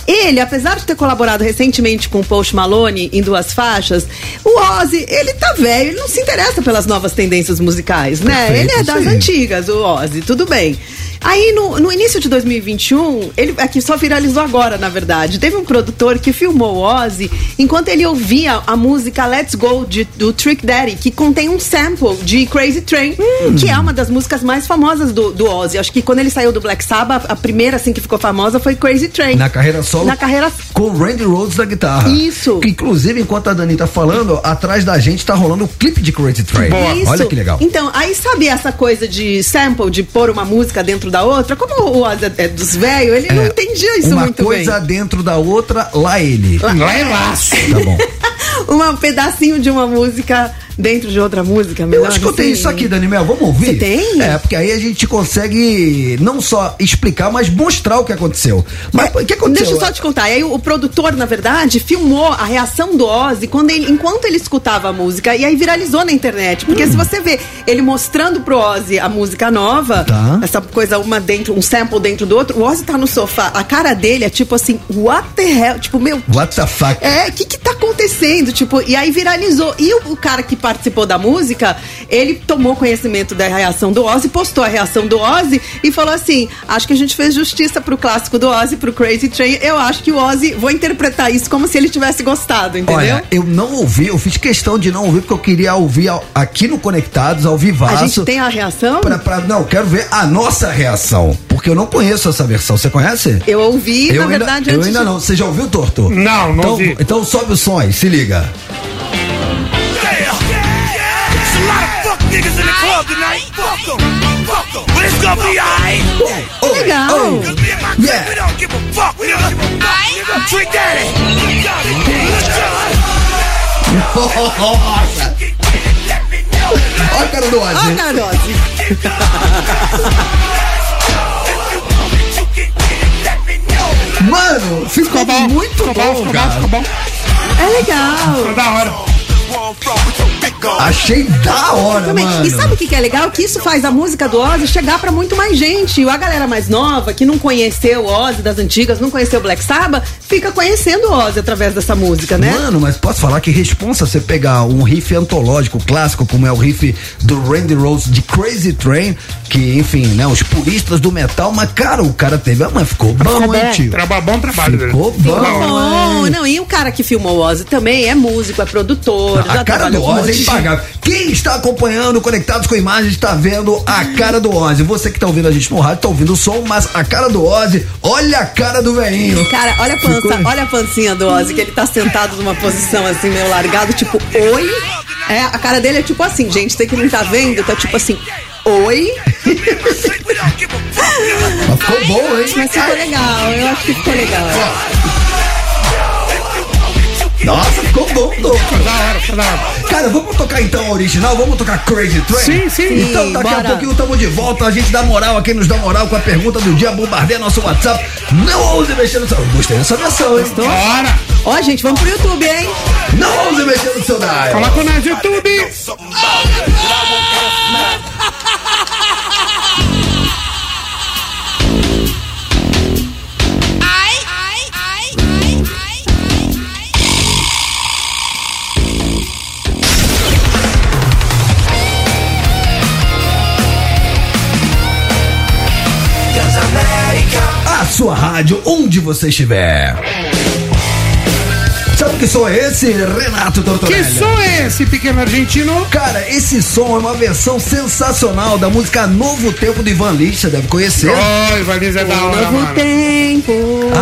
Ele, apesar de ter colaborado recentemente com o Post Malone em duas faixas, o Ozzy, ele tá velho, ele não se interessa pelas novas tendências musicais, né? Perfeito, ele é das sim. antigas, o Ozzy, tudo bem. Aí, no, no início de 2021, ele aqui só viralizou agora, na verdade. Teve um produtor que filmou o Ozzy enquanto ele ouvia a música Let's Go de- do Trick Daddy, que contém um sample de Crazy Train, que é uma das músicas mais famosas do, do Ozzy. Acho que quando ele saiu do Black Sabbath, a primeira assim que ficou famosa foi Crazy Train. Na carreira solo. Na carreira Com o Randy Rhodes na guitarra. Isso. Que, inclusive, enquanto a Dani tá falando, atrás da gente tá rolando o clipe de Crazy Train. Isso. Olha que legal. Então, aí sabe essa coisa de sample, de pôr uma música dentro da outra? Como o Ozzy é dos velhos, ele não entendia isso Uma muito coisa bem. dentro da outra, lá ele. Lá é laço. [laughs] Tá bom. um pedacinho de uma música dentro de outra música. Eu melhor acho que eu tenho assim. isso aqui, Dani Mel. Vamos ouvir? Você tem? É, porque aí a gente consegue não só explicar, mas mostrar o que aconteceu. Mas o que aconteceu? Deixa eu só te contar. Aí o, produtor, na verdade, filmou a reação do Ozzy quando ele, enquanto ele escutava a música e aí viralizou na internet. Porque se você vê ele mostrando pro Ozzy a música nova, Tá. essa coisa uma dentro, um sample dentro do outro, o Ozzy tá no sofá, a cara dele é tipo assim, what the hell? Tipo, meu, What the fuck? é, o que que tá acontecendo? Tipo, e aí viralizou. E o, o cara que participou da música, ele tomou conhecimento da reação do Ozzy, postou a reação do Ozzy e falou assim: acho que a gente fez justiça pro clássico do Ozzy, pro Crazy Train. Eu acho que o Ozzy, vou interpretar isso como se ele tivesse gostado, entendeu? Olha, eu não ouvi, eu fiz questão de não ouvir, porque eu queria ouvir ao- aqui no Conectados, ao vivaço. a gente tem a reação? Pra, pra- não, eu quero ver a nossa reação. Porque eu não conheço essa versão. Você conhece? Eu ouvi, eu na ainda, verdade, eu ainda de- não. Você já ouviu, Torto? Não, não então, ouvi. Então sobe o som aí, se liga. Niggas in the club tonight. Fuck 'em. Fuck 'em. But it's gonna be alright. Oh, Legal. oh. Cause me and my Yeah. clique, we don't give a fuck. We don't give a fuck, nigga. Trick Daddy. Nossa! Olha a cara do Ozzy. Ó, cara do Ozzy. Mano, ficou muito ficou bom, bom, ficou bom, ficou bom. É legal. Ficou da hora. Achei da hora, Também. mano. E sabe o que, que é legal? Que isso faz a música do Ozzy chegar pra muito mais gente. E a galera mais nova, que não conheceu o Ozzy das antigas, não conheceu o Black Sabbath, fica conhecendo o Ozzy através dessa música, né? Mano, mas posso falar que responsa você pegar um riff antológico clássico, como é o riff do Randy Rose de Crazy Train, que, enfim, né, os puristas do metal, mas, cara, o cara teve. Mas ficou bom, Ficou hein, bom. tio? Traba, bom trabalho. Ficou bom. Bom, hein? não, e o cara que filmou o Ozzy também é músico, é produtor, A já cara trabalhou do Ozzy é impagável. Quem está acompanhando Conectados com Imagens está vendo a cara do Ozzy. Você que está ouvindo a gente no rádio está ouvindo o som, mas a cara do Ozzy, olha a cara do velhinho. Cara, olha a pança, Ficou- olha a pancinha do Ozzy, que ele tá sentado numa posição assim, meio largado, tipo, oi. É, a cara dele é tipo assim, gente, você que não tá vendo, tá tipo assim, oi. [laughs] Mas ficou bom, hein? Mas ficou legal, eu acho que ficou legal. Nossa, ficou bom. Ficou da hora, ficou da hora. Cara, vamos tocar então a original? Vamos tocar Crazy Train? Sim, sim. Então daqui a bora. pouquinho estamos de volta. A gente dá moral a quem nos dá moral com a pergunta do dia. Bombardeia nosso WhatsApp. Não ouse mexer no seu. Gostei dessa versão, hein? Bora. Ó, gente, vamos pro YouTube, hein? Não ouse mexer no seu dial. Coloca no YouTube. Sua rádio, onde você estiver. Sabe que som é esse, Renato Tortorelli? Que som é esse, pequeno argentino? Cara, esse som é uma versão sensacional da música Novo Tempo do Ivan você deve conhecer. Oi, Valise é da hora, Novo mano. tempo.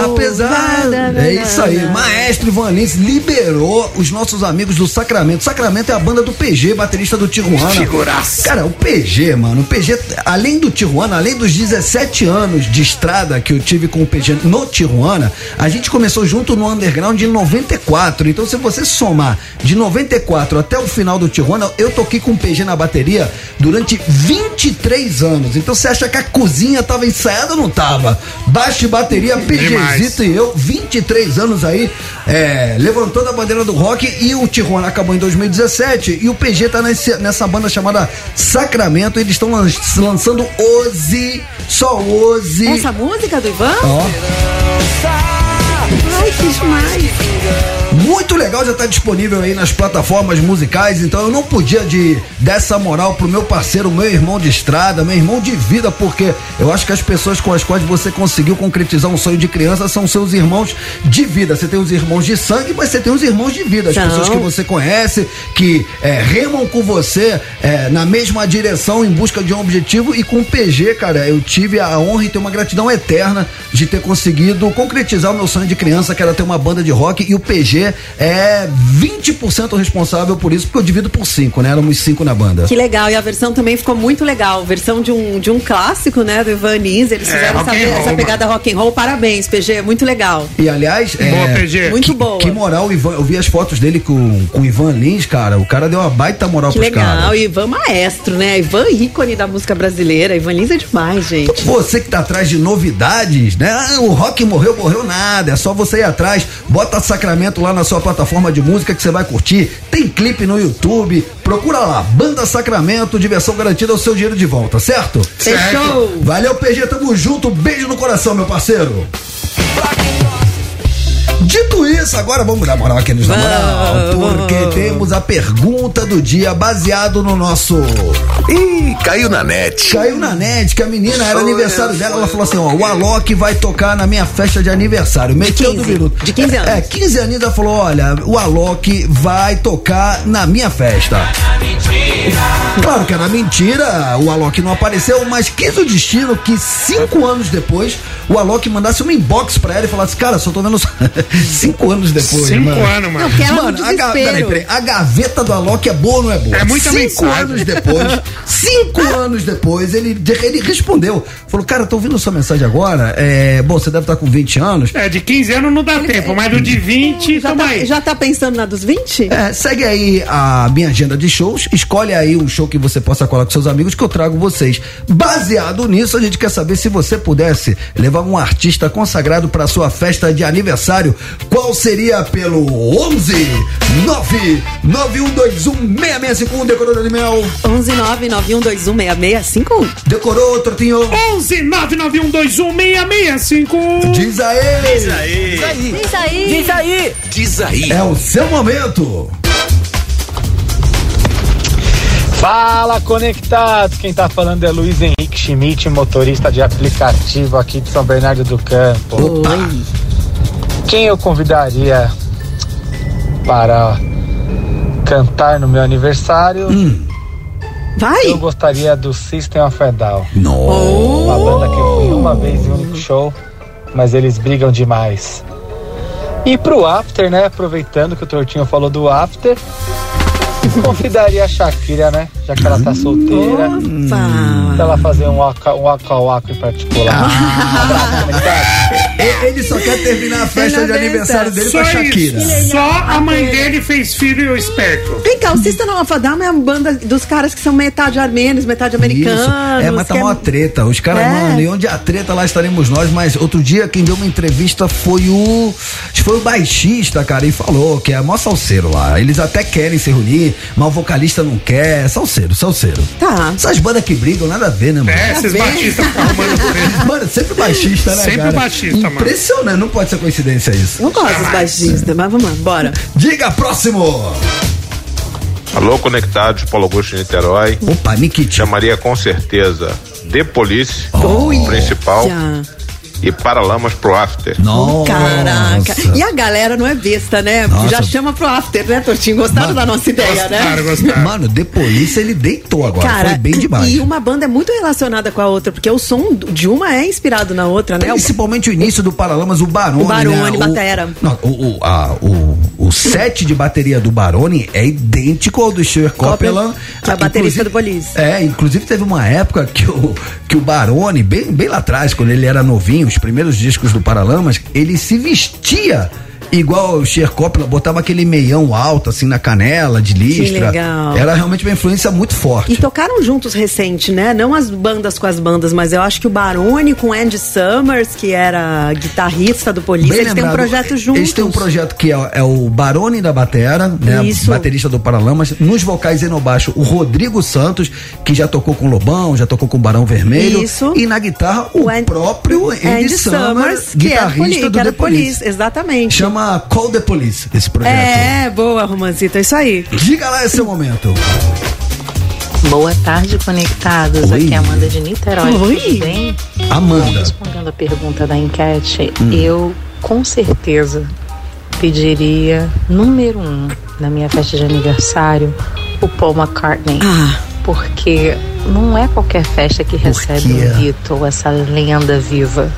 Apesar. É isso aí. Maestro Ivan Lins liberou os nossos amigos do Sacramento. Sacramento é a banda do PG, baterista do Tijuana. Figuraça. Cara, o PG, mano, o PG, além do Tijuana, além dos 17 anos de estrada que eu tive com o PG no Tijuana, a gente começou junto no Underground em 94. Então, se você somar de 94 até o final do Tijuana, eu toquei com o PG na bateria durante 23 anos. Então, você acha que a cozinha tava ensaiada ou não tava? Baixo e bateria, PGzito e eu, 23 anos aí, é, levantando a bandeira do rock e o Tijuana acabou em 2017 e o PG tá nesse- nessa banda chamada Sacramento. Eles estão lan- lançando Ozzy, só Ozzy. Essa música do Ivan? Ó. Ai, que demais. Muito legal, já tá disponível aí nas plataformas musicais, então eu não podia de dar essa moral pro meu parceiro, meu irmão de estrada, meu irmão de vida, porque eu acho que as pessoas com as quais você conseguiu concretizar um sonho de criança são seus irmãos de vida. Você tem os irmãos de sangue, mas você tem os irmãos de vida, as São. pessoas que você conhece, que é, remam com você é, na mesma direção em busca de um objetivo e com o PG, cara, eu tive a honra e tenho uma gratidão eterna de ter conseguido concretizar o meu sonho de criança, que era ter uma banda de rock e o PG é, é 20% responsável por isso, porque eu divido por 5, né? Éramos 5 na banda. Que legal, e a versão também ficou muito legal. Versão de um, de um clássico, né, do Ivan Lins. Eles É, fizeram rock essa, roll, essa mano. pegada rock and roll. Parabéns, PG, muito legal. E aliás, Boa, é, PG. Muito que, boa. que moral, o Ivan, eu vi as fotos dele com, com o Ivan Lins, cara. O cara deu uma baita moral Que pros legal, caras. e Ivan maestro, né? Ivan ícone da música brasileira. Ivan Lins é demais, gente. Você que tá atrás de novidades, né? Ah, o rock morreu, morreu nada. É só você ir atrás. Bota Sacramento lá na sua plataforma de música que você vai curtir. Tem clipe no YouTube. Procura lá, Banda Sacramento, diversão garantida, o seu dinheiro de volta, certo? Fechou! Valeu, PG, tamo junto. Beijo no coração, meu parceiro. Dito isso, agora vamos dar moral aqui nos na moral, porque temos a pergunta do dia baseado no nosso Ih, caiu na net. Caiu na net que a menina era aniversário dela. Ela falou assim: ó, o Alok vai tocar na minha festa de aniversário. Meteu do 15, minuto. de 15 anos. É, 15 aninhos. Ela falou: olha, o Alok vai tocar na minha festa. Claro que era mentira, o Alok não apareceu, mas quis o destino que cinco anos depois o Alok mandasse um inbox pra ela e falasse: cara, só tô vendo [laughs] cinco anos depois. Cinco mano. anos, mano. Não, era no Mano, a, ga- peraí, peraí, a gaveta do Alok é boa ou não é boa? É muita Cinco mensagem. anos depois, cinco [laughs] anos depois, ele, ele respondeu. Falou, cara, tô ouvindo sua mensagem agora. É, bom, você deve estar com 20 anos. É, de 15 anos não dá tempo, mas do de 20, Já tamo tá, aí. já tá pensando na dos 20? É, segue aí a minha agenda de shows, escolhe aí um show que você possa colar com seus amigos que eu trago vocês. Baseado nisso, a gente quer saber se você pudesse levar um artista consagrado para sua festa de aniversário, qual seria pelo 11 99121 6651 decorou de mel. 11 991216651. Decorou, Trotinho? 11 991216651. Diz aí. Diz aí. Diz aí. Diz aí. É o seu momento. Fala conectados, quem tá falando é Luiz Henrique Schmidt, motorista de aplicativo aqui de São Bernardo do Campo. Oi. Quem eu convidaria para cantar no meu aniversário? Vai! Eu gostaria do System of a Down, Nossa. uma banda que eu fui uma vez em um único show, mas eles brigam demais. E pro After, né? Aproveitando que o Tortinho falou do After, convidaria a Shakira, né? Já que ela tá solteira. Opa. Pra ela fazer um waka um waka waka em particular. Ah. Abraço, comunidade. E- Ele só quer terminar a festa de aniversário dele com a Shakira. isso. Só a mãe dele fez filho esperto. Vem cá, o System of a Down é uma banda dos caras que são metade armênios, metade americanos. Isso. É, mas tá uma treta. Os caras, É. mano, e onde há treta, lá estaremos nós. Mas outro dia, quem deu uma entrevista foi o. Acho que foi o baixista, cara, e falou que é mó salseiro lá. Eles até querem se reunir, mas o vocalista não quer. Salseiro, salseiro. Tá. Essas bandas que brigam, nada a ver, né, mano? É, esses treta. [laughs] Mano, sempre baixista, né, Sempre cara? baixista. Impressionante, não pode ser coincidência isso. Não gosto dos baixistas, mas vamos lá, bora. Diga próximo! Alô, conectados, Paulo Augusto de Niterói. Opa, Nikit. Chamaria com certeza The Police, Oh, o principal, Já. E Paralamas pro After. Nossa. Caraca. E a galera não é besta, né? Nossa. Já chama pro after, né, Tortinho? Gostaram Mano, da nossa ideia, né? Gostaram, gostaram. Mano, The Police ele deitou agora. Cara, Foi bem demais. e uma banda é muito relacionada com a outra, porque o som de uma é inspirado na outra, né? Principalmente o início do Paralamas, o Barone. O Barone, né? batera. Não, o, o, a- o, o set de bateria do Barone é idêntico ao do Stuart Copeland. que é a baterista do Police. É, inclusive teve uma época que o, que o Barone, bem, bem lá atrás, quando ele era novinho, os primeiros discos do Paralamas, ele se vestia. Igual o Stuart Copeland, botava aquele meião alto, assim, na canela, de listra. legal. Era realmente uma influência muito forte. E tocaram juntos recente, né? Não as bandas com as bandas, mas eu acho que o Barone com Andy Summers, que era guitarrista do Police, Bem eles têm um lembrado. projeto juntos. Eles têm um projeto que é, é o Barone da Batera, né? Isso. Baterista do Paralamas. Nos vocais e no baixo, o Rodrigo Santos, que já tocou com o Lobão, já tocou com o Barão Vermelho. Isso. E na guitarra, o, O Andy- próprio Andy, Summers, que era guitarrista do que era The Police. Exatamente. Chama Call the Police, esse projeto. É, boa, Romancito, é isso aí. Diga lá esse momento. Boa tarde, conectados. Oi. Aqui é a Amanda de Niterói. Oi. Tudo bem? Amanda. Respondendo a pergunta da enquete, Hum. eu com certeza pediria número um na minha festa de aniversário o Paul McCartney. Ah. Porque não é qualquer festa que recebe um Beatle, essa lenda viva.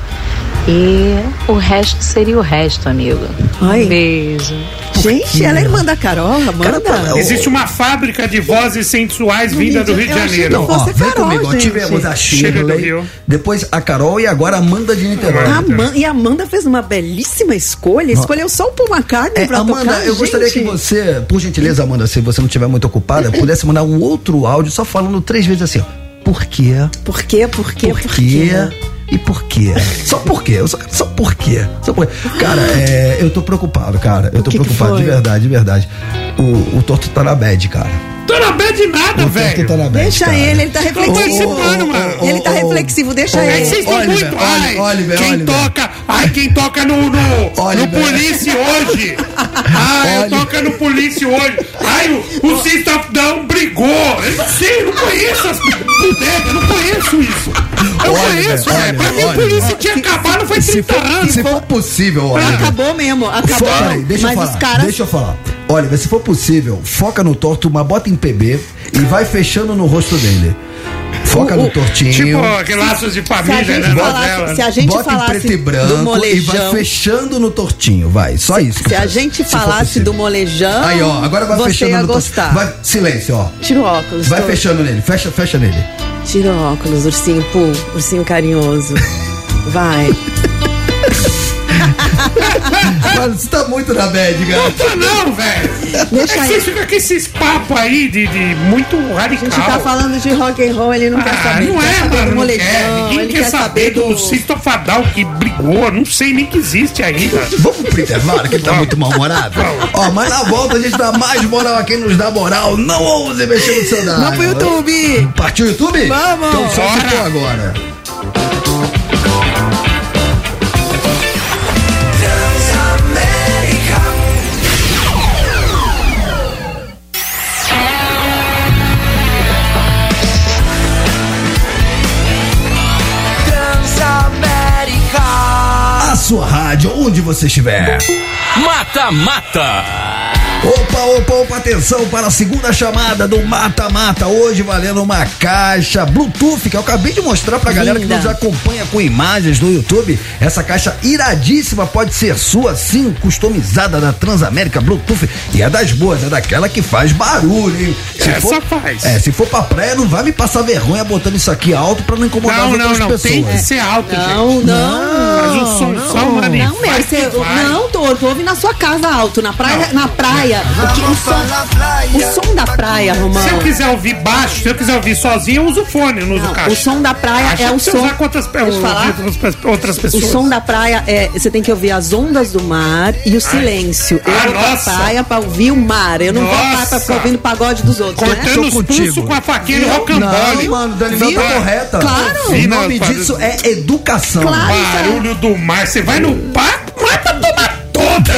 E o resto seria o resto, amigo. Ai. Um beijo. Gente, ela é irmã da Carol, Amanda. Existe uma fábrica de vozes sensuais vinda do Rio de Janeiro. fosse Ó, vem Carol, comigo, ó, gente. tivemos a Shirley, depois a Carol e agora a Amanda de Niterói. A e a Amanda fez uma belíssima escolha. Escolheu só o Paul McCartney É, pra Amanda, tocar. eu gostaria que você, por gentileza, Amanda, se você não estiver muito ocupada, pudesse mandar um outro áudio só falando três vezes assim, ó. Por quê? Por quê? Por quê? Por quê? E por quê? Só por quê? Só, só por quê? Só por quê? Cara, é, eu tô preocupado, cara. Eu tô que que preocupado, de foi? verdade, de verdade. O, o Torto tá na bad, cara. Tô na bad de nada, velho. tá Deixa cara. ele, ele tá reflexivo. participando, mano. Ele tá reflexivo, deixa É que ele. vocês estão muito. Ai, Oliver, quem Oliver. toca. Ai, quem toca no. No, no Oliver. Police hoje. [laughs] Ai, toca no Police hoje. Ai, o, o System of Down brigou. Eu não sei, eu não conheço as bodegas, eu não conheço isso. Eu Oliver, conheço, velho. Pra mim, o Police tinha acabado, foi Se 30 for, anos. se for possível, Oliver. Acabou mesmo, acabou. Fo- peraí, deixa Mas eu os falar. caras. Deixa eu falar. Olha, se for possível, foca no torto, uma bota em PB e vai fechando no rosto dele. Foca no tortinho. Tipo, aqueles laços de Se a família, gente né? falasse, novela. se a gente bota em falasse preto e do branco e vai molejão, fechando no tortinho, vai. Só isso. que se a gente falasse do molejão, Aí, ó, agora vai você fechando ia no gostar. tortinho. Vai, silêncio, ó. Tira o óculos. Vai tô- fechando nele, fecha, fecha nele. Tira o óculos, ursinho pô, ursinho carinhoso. [laughs] Vai. [laughs] Mano, você tá muito na bad, cara. Não tá não, velho. Deixa é que aí. vocês ficam com esses papos aí de, de muito A radical. gente tá falando de rock and roll, ele não quer Ah, saber. não quer é, saber mano, do não molejão, quer. Ninguém ele quer saber do Sisto Fadal que brigou, não sei nem que existe ainda. Vamos pro intervalo, que ele tá muito mal-humorado. Ó, mas na volta a gente dá mais moral a quem nos dá moral. Não ouse mexer no celular. Vamos pro YouTube! Partiu o YouTube? Vamos! Então só agora. Rádio, onde você estiver. Mata Mata. Opa, opa, opa, atenção para a segunda chamada do Mata Mata. Hoje valendo uma caixa Bluetooth que eu acabei de mostrar pra galera que nos acompanha com imagens no YouTube. Essa caixa iradíssima pode ser sua, sim, customizada da Transamérica Bluetooth. E é das boas, é daquela que faz barulho, hein? Essa faz. É, se for pra praia, não vai me passar vergonha botando isso aqui alto pra não incomodar Não, as não, outras não. pessoas. Tem que ser alto, Não, gente. não. Faz um somzão, mano. e Não, meu, você, não, tô, tô ouvindo na sua casa alto, na praia, na praia. O, que- o som, o som da praia, Romão. Se eu quiser ouvir baixo, se eu quiser ouvir sozinho, eu uso fone, eu não uso Não, caixa. o som da praia Caixa é o som. usar com outras, pe- Deixa eu falar? outras, outras O pessoas. som da praia é. Você tem que ouvir as ondas do mar e o silêncio. Eu Ah, vou pra nossa. praia pra ouvir o mar. Eu não vou pra Nossa. pra ficar ouvindo pagode dos outros, né? Cortando os contigo. pulsos com a faquinha Não, rocambole. mano, Dani Mel tá correta. Claro. O nome não, disso é educação. Claro. Barulho do mar. Você vai no mar, vai pra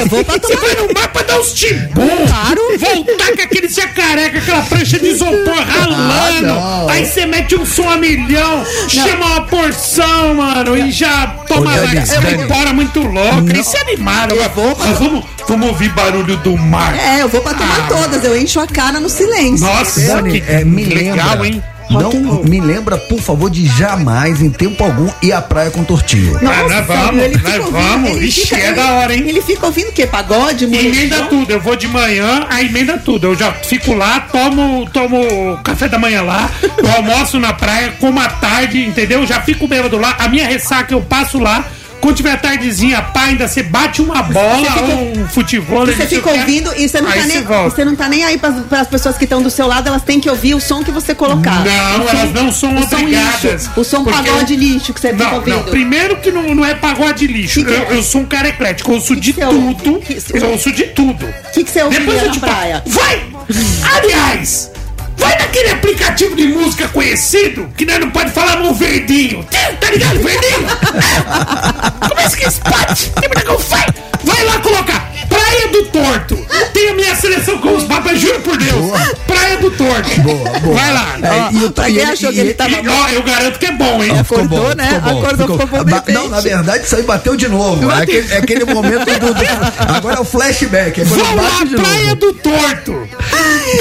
Eu vou pra Você tomar- vai no mar pra dar os tibum. Claro. Voltar com aquele jacaré, com aquela prancha de isopor ralando. não. Aí você mete um som a milhão, chama uma porção, mano, e já toma é Dani. uma embora muito louca. Isso é animado. Mas mas vamos, vamos ouvir barulho do mar. É, eu vou pra tomar Ah, todas. Eu encho a cara no silêncio. Nossa, que é, me legal, lembra. hein? Não, me lembra, por favor, de jamais, em tempo algum, ir à praia com tortinho. Nossa, Ah, nós vamos, ele nós ouvindo, vamos. ele Ixi, fica- é da hora, hein? Ele fica ouvindo o quê? Pagode, Emenda molejão? tudo, eu vou de manhã, aí emenda tudo. Eu já fico lá, tomo, tomo café da manhã lá, eu almoço na praia, como à tarde, entendeu? Já fico bêbado lá, a minha ressaca eu passo lá. Quando tiver tardezinha, pá, ainda você bate uma bola fica- ou um futebol. Você fica ouvindo e você não, aí tá nem, você volta. você não tá nem aí pras, pras pessoas que estão do seu lado, elas têm que ouvir o som que você colocar. Não, elas não são o som obrigadas. lixo, o som pagode eu- lixo que você fica Não, ouvindo. não, primeiro que não, não é pagode lixo. Que que eu, é? eu sou um cara eclético, eu ouço de que ouve? tudo. Eu ouço de tudo. O que, que você eu na praia? Vai! [laughs] Aliás, vai naquele aplicativo de música conhecido que nós não pode falar no verdinho. Tá tá ligado, verdinho? [laughs] Spot. Tipo que eu vai. Vai lá colocar Praia do Torto. Tem a minha seleção com os papas, juro por Deus. Praia do Torto. Boa, boa. Vai lá. É, Ó, e o- e ele- achou e que ele tava E, ó, eu garanto que é bom, hein? Acordou, né? Acordou, ficou bom de Ba- repente. Não, na verdade, isso aí bateu de novo. É aquele, é aquele momento do, do- Agora é o flashback. É Vamos lá, Praia novo. do Torto.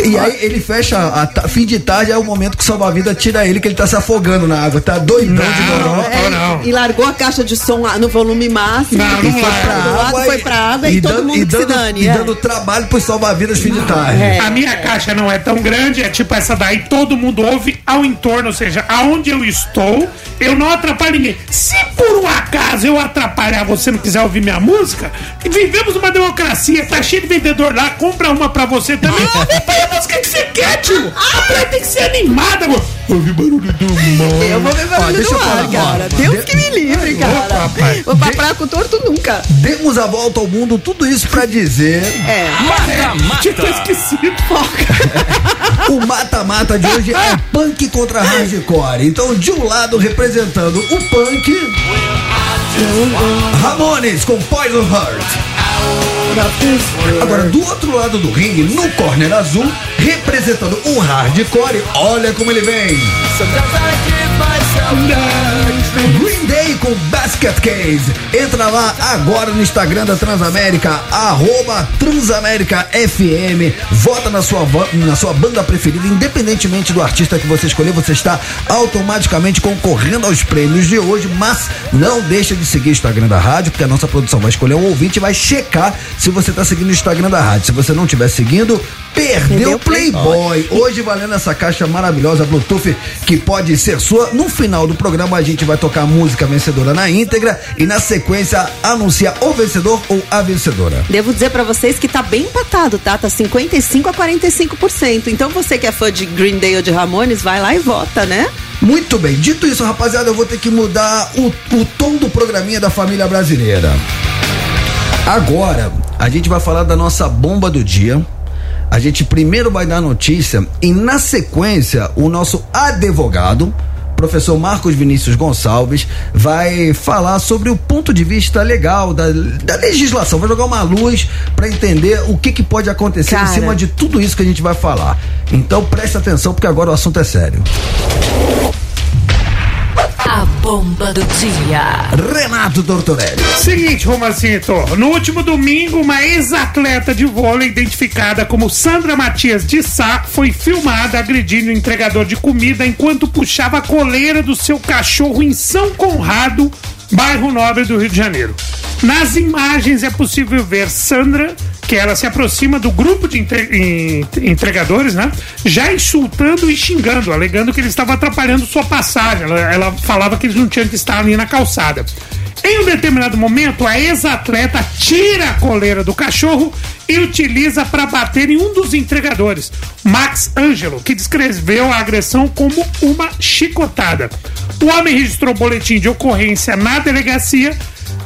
E aí ele fecha a ta- fim de tarde, é o momento que o salva-vida tira ele, que ele tá se afogando na água, tá doidão de goró. É, E largou a caixa de som lá no volume máximo. Não, e não foi larga. pra água, foi pra água e, todo dando- mundo e que se dando, dane. e é. dando trabalho pros salva-vidas fim de tarde. É. A minha caixa não é tão grande, é tipo essa daí, todo mundo ouve ao entorno, ou seja, aonde eu estou, eu não atrapalho ninguém. Se por um acaso eu atrapalhar você não quiser ouvir minha música, vivemos uma democracia, tá cheio de vendedor lá, compra uma pra você também. E põe a música que você quer, tio. A praia tem que ser animada, mano. Ouvi barulho do mar. Eu vou ver barulho deixa do eu falar, ar, cara. Deus de- que me livre, cara. Opa, rapaz. Vou pra praia com torto nunca. Demos a volta ao mundo, tudo isso pra dizer É. Tinha até esquecido. [laughs] o mata-mata de hoje é punk contra hardcore. Então, de um lado representando o punk, Ramones com Poison Heart. Agora, do outro lado do ringue, no corner azul, representando o hardcore, olha como ele vem. Green Day com Basket Case. Entra lá agora no Instagram da Transamérica, arroba Transamérica FM. Vota na sua, na sua banda preferida, independentemente do artista que você escolher, você está automaticamente concorrendo aos prêmios de hoje. Mas não deixa de seguir o Instagram da rádio, porque a nossa produção vai escolher um ouvinte e vai checar se você está seguindo o Instagram da rádio. Se você não estiver seguindo, perdeu o Playboy. Hoje valendo essa caixa maravilhosa Bluetooth que pode ser sua. No final do programa a gente vai tocar a música vencedora na íntegra e na sequência anuncia o vencedor ou a vencedora. Devo dizer pra vocês que tá bem empatado, tá? Tá 55 a 45%. Então você que é fã de Green Day ou de Ramones, vai lá e vota, né? Muito bem, dito isso, rapaziada, eu vou ter que mudar o, o tom do programinha da família brasileira. Agora, a gente vai falar da nossa bomba do dia. A gente primeiro vai dar notícia e, na sequência, o nosso advogado, professor Marcos Vinícius Gonçalves, vai falar sobre o ponto de vista legal da, da legislação. Vai jogar uma luz para entender o que, que pode acontecer Cara. em cima de tudo isso que a gente vai falar. Então presta atenção, porque agora o assunto é sério. A bomba do dia. Renato Tortorelli. Seguinte, Romancito, no último domingo, uma ex-atleta de vôlei identificada como Sandra Matias de Sá foi filmada agredindo o entregador de comida enquanto puxava a coleira do seu cachorro em São Conrado, bairro nobre do Rio de Janeiro. Nas imagens é possível ver Sandra, que ela se aproxima do grupo de entre- en- entregadores, né? Já insultando e xingando, alegando que ele estava atrapalhando sua passagem. Ela, ela falava que eles não tinham que estar ali na calçada. Em um determinado momento, a ex-atleta tira a coleira do cachorro e utiliza para bater em um dos entregadores, Max Angelo, que descreveu a agressão como uma chicotada. O homem registrou boletim de ocorrência na delegacia,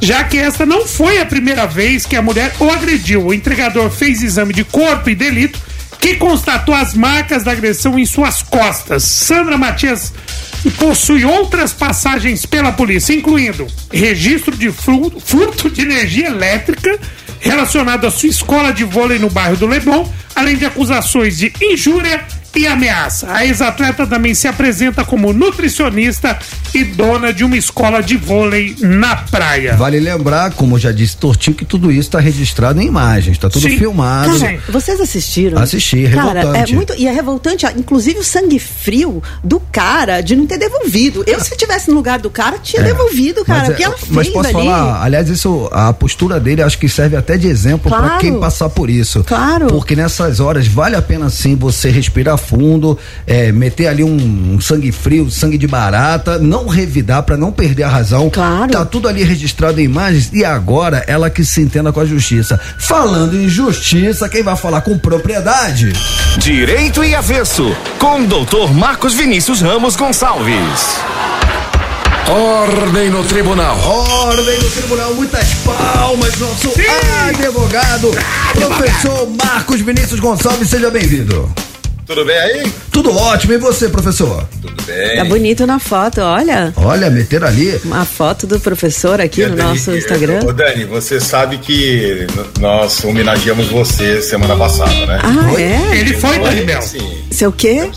já que esta não foi a primeira vez que a mulher o agrediu. O entregador fez exame de corpo e delito que constatou as marcas da agressão em suas costas. Sandra Matias possui outras passagens pela polícia, incluindo registro de furto de energia elétrica relacionado à sua escola de vôlei no bairro do Leblon, além de acusações de injúria e ameaça. A ex-atleta também se apresenta como nutricionista e dona de uma escola de vôlei na praia. Vale lembrar, como já disse Tortinho, que tudo isso está registrado em imagens, está tudo Sim. filmado. Cara, vocês assistiram? Assisti, Cara, é muito. E é revoltante, inclusive o sangue frio do cara de não ter devolvido. Eu, se tivesse no lugar do cara, tinha devolvido, cara. Mas, o que é, ela fez mas posso ali. falar, aliás, isso, a postura dele acho que serve até de exemplo para Claro. quem passar por isso. Claro. Porque nessas horas vale a pena sim você respirar fundo, é, meter ali um, um sangue frio, sangue de barata, não revidar para não perder a razão. Claro. Tá tudo ali registrado em imagens e agora ela que se entenda com a justiça. Falando em justiça, quem vai falar com propriedade? Direito e avesso, com Dr. Marcos Vinícius Ramos Gonçalves. Ordem no tribunal. Ordem do tribunal, muitas palmas, nosso advogado, professor Marcos Vinícius Gonçalves, seja bem-vindo. Tudo bem aí? Tudo ótimo, e você, professor? Tudo bem. Tá bonito na foto, olha. Olha, meter ali. Uma foto do professor aqui no Dani, nosso Instagram. Ô Dani, você sabe que nós homenageamos você semana passada, né? Ah, é? Ele foi, Dani Mel? Sim. Seu quê?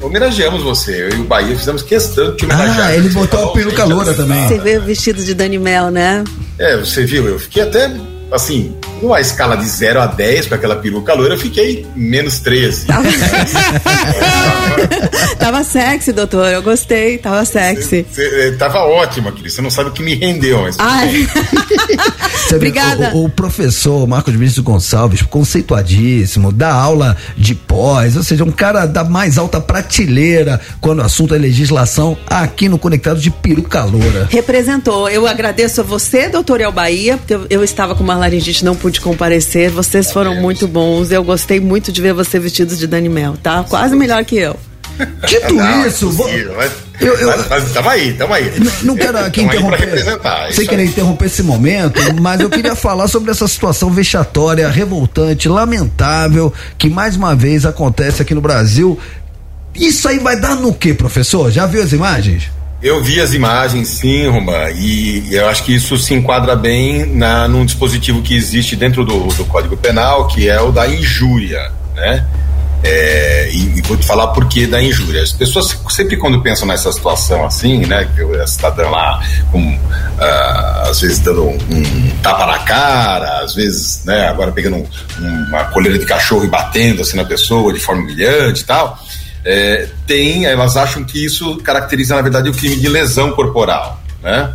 Homenageamos você. Eu e o Bahia fizemos questão de te homenagear. Ah, ele Você botou a peruca loura também. Você veio vestido de Dani Mel, né? É, você viu, eu fiquei até assim, numa escala de 0 a 10 com aquela peruca loira, eu fiquei menos 13. Tava, tava sexy, doutor. Eu gostei, tava sexy. Cê, cê, tava ótimo aqui. Você não sabe o que me rendeu, mas. Ai. [laughs] Você vê, Obrigada. O, o professor Marcos Vinícius Gonçalves, conceituadíssimo, dá aula de pós, ou seja, um cara da mais alta prateleira quando o assunto é legislação, aqui no Conectado de Peruca Loura. Representou. Eu agradeço a você, doutor El Bahia, porque eu, eu estava com uma laringite, não pude comparecer. Vocês foram muito bons. Eu gostei muito de ver você vestido de Dani Mel, tá? Quase melhor que eu. Dito Não, isso, vou- mas, Eu- eu- mas, mas tamo aí, tamo aí. N- Não quero aqui Tamo interromper. Sem querer interromper esse momento, mas eu queria falar sobre essa situação vexatória, revoltante, lamentável, que mais uma vez acontece aqui no Brasil. Isso aí vai dar no que, professor? Já viu as imagens? Eu vi as imagens, sim, Roma, e eu acho que isso se enquadra bem na, num dispositivo que existe dentro do, do Código Penal, que é o da injúria, né? É, e, e vou te falar por que da injúria. As pessoas sempre quando pensam nessa situação assim, né, que o cidadão lá, com, ah, às vezes dando um, um tapa na cara, às vezes, né, agora pegando um- uma coleira de cachorro e batendo assim na pessoa de forma humilhante e tal, é, tem, elas acham que isso caracteriza, na verdade, o crime de lesão corporal, né?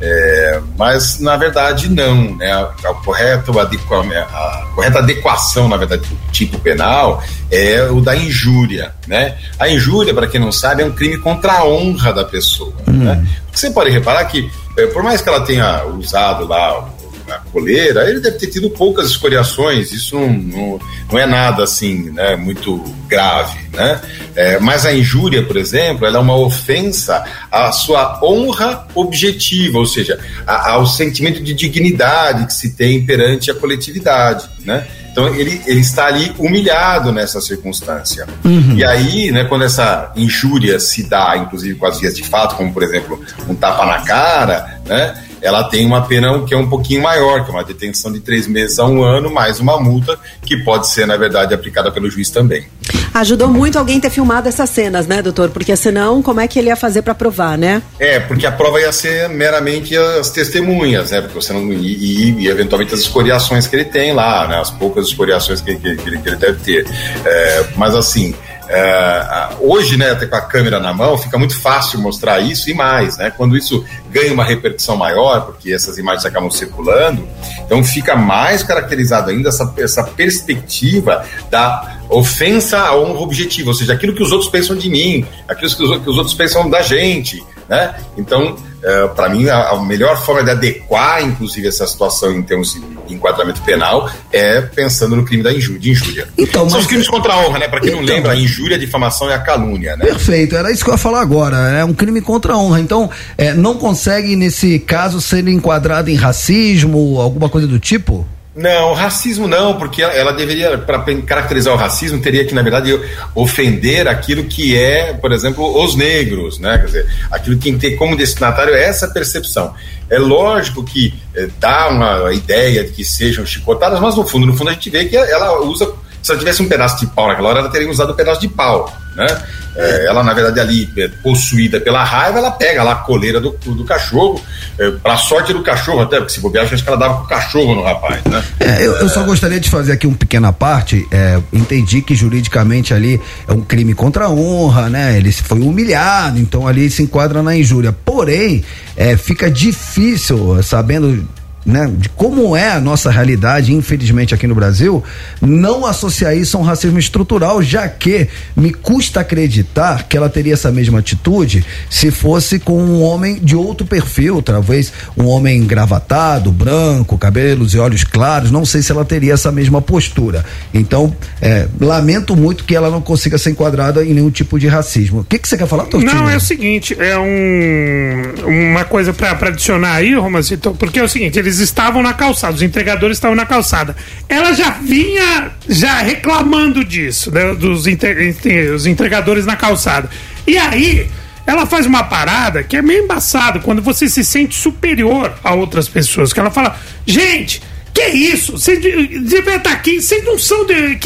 É, mas na verdade não, né? A, correto adequa- a correta adequação, na verdade, do tipo penal é o da injúria, né? A injúria, para quem não sabe, é um crime contra a honra da pessoa. Né? Você pode reparar que, eh, por mais que ela tenha usado lá a coleira, ele deve ter tido poucas escoriações, isso não, não, não é nada assim, né, muito grave, né? É, mas a injúria, por exemplo, ela é uma ofensa à sua honra objetiva, ou seja, a- ao sentimento de dignidade que se tem perante a coletividade, né? Então ele, ele está ali humilhado nessa circunstância. E aí, né, quando essa injúria se dá, inclusive com as vias de fato, como por exemplo um tapa na cara, né? Ela tem uma pena que é um pouquinho maior, que é uma detenção de três meses a um ano, mais uma multa, que pode ser, na verdade, aplicada pelo juiz também. Ajudou muito alguém ter filmado essas cenas, né, doutor? Porque senão, como é que ele ia fazer pra provar, né? É, porque a prova ia ser meramente as testemunhas, né? Porque você não, e, e- e, eventualmente as escoriações que ele tem lá, né? As poucas escoriações que, que- que ele, deve ter. É, mas assim, hoje, né, até com a câmera na mão, fica muito fácil mostrar isso e mais, né? Quando isso ganha uma repercussão maior, porque essas imagens acabam circulando, então fica mais caracterizado ainda essa, essa perspectiva da ofensa à honra objetiva, ou seja, aquilo que os outros pensam de mim, aquilo que os, que os outros pensam da gente, né? Então, para mim, a, a melhor forma de adequar, inclusive, essa situação em termos de enquadramento penal é pensando no crime da injúria. De injúria. Então, São mas- os crimes contra a honra, né? Para quem não Então- lembra, a injúria, a difamação e a calúnia, né? Perfeito, era isso que eu ia falar agora. É um crime contra a honra. Então, é, não consegue, nesse caso, ser enquadrado em racismo, alguma coisa do tipo? Não, racismo não, porque ela, deveria, para caracterizar o racismo, teria que, na verdade, ofender aquilo que é, por exemplo, os negros, né? Quer dizer, aquilo que tem como destinatário é essa percepção. É lógico que eh, dá uma ideia de que sejam chicotadas, mas no fundo, no fundo, a gente vê que ela usa. Se ela tivesse um pedaço de pau naquela hora, ela teria usado um pedaço de pau, né? Eh, ela, na verdade, ali, eh, possuída pela raiva, ela pega lá a coleira do, do cachorro, eh, pra sorte do cachorro, até, porque se bobear, acho que ela dava com o cachorro no rapaz, né? É, eu, eu só gostaria de fazer aqui uma pequena parte. É, entendi que juridicamente ali é um crime contra a honra, né? Ele foi humilhado, então ali se enquadra na injúria. Porém, é, fica difícil, sabendo né, de como é a nossa realidade, infelizmente aqui no Brasil, não associar isso a um racismo estrutural, já que me custa acreditar que ela teria essa mesma atitude se fosse com um homem de outro perfil, talvez um homem engravatado, branco, cabelos e olhos claros, não sei se ela teria essa mesma postura. Então, é, lamento muito que ela não consiga ser enquadrada em nenhum tipo de racismo. O que, que você quer falar, Tortinho? Não, é o seguinte, é um, uma coisa pra adicionar aí, Romacito, porque é o seguinte, eles estavam na calçada, os entregadores estavam na calçada. Ela já vinha já reclamando disso, né, dos entre- os entregadores na calçada. E aí, ela faz uma parada que é meio embaçado, quando você se sente superior a outras pessoas, que ela fala, gente, Que isso? Vocês de- devia estar aqui. Vocês não são de.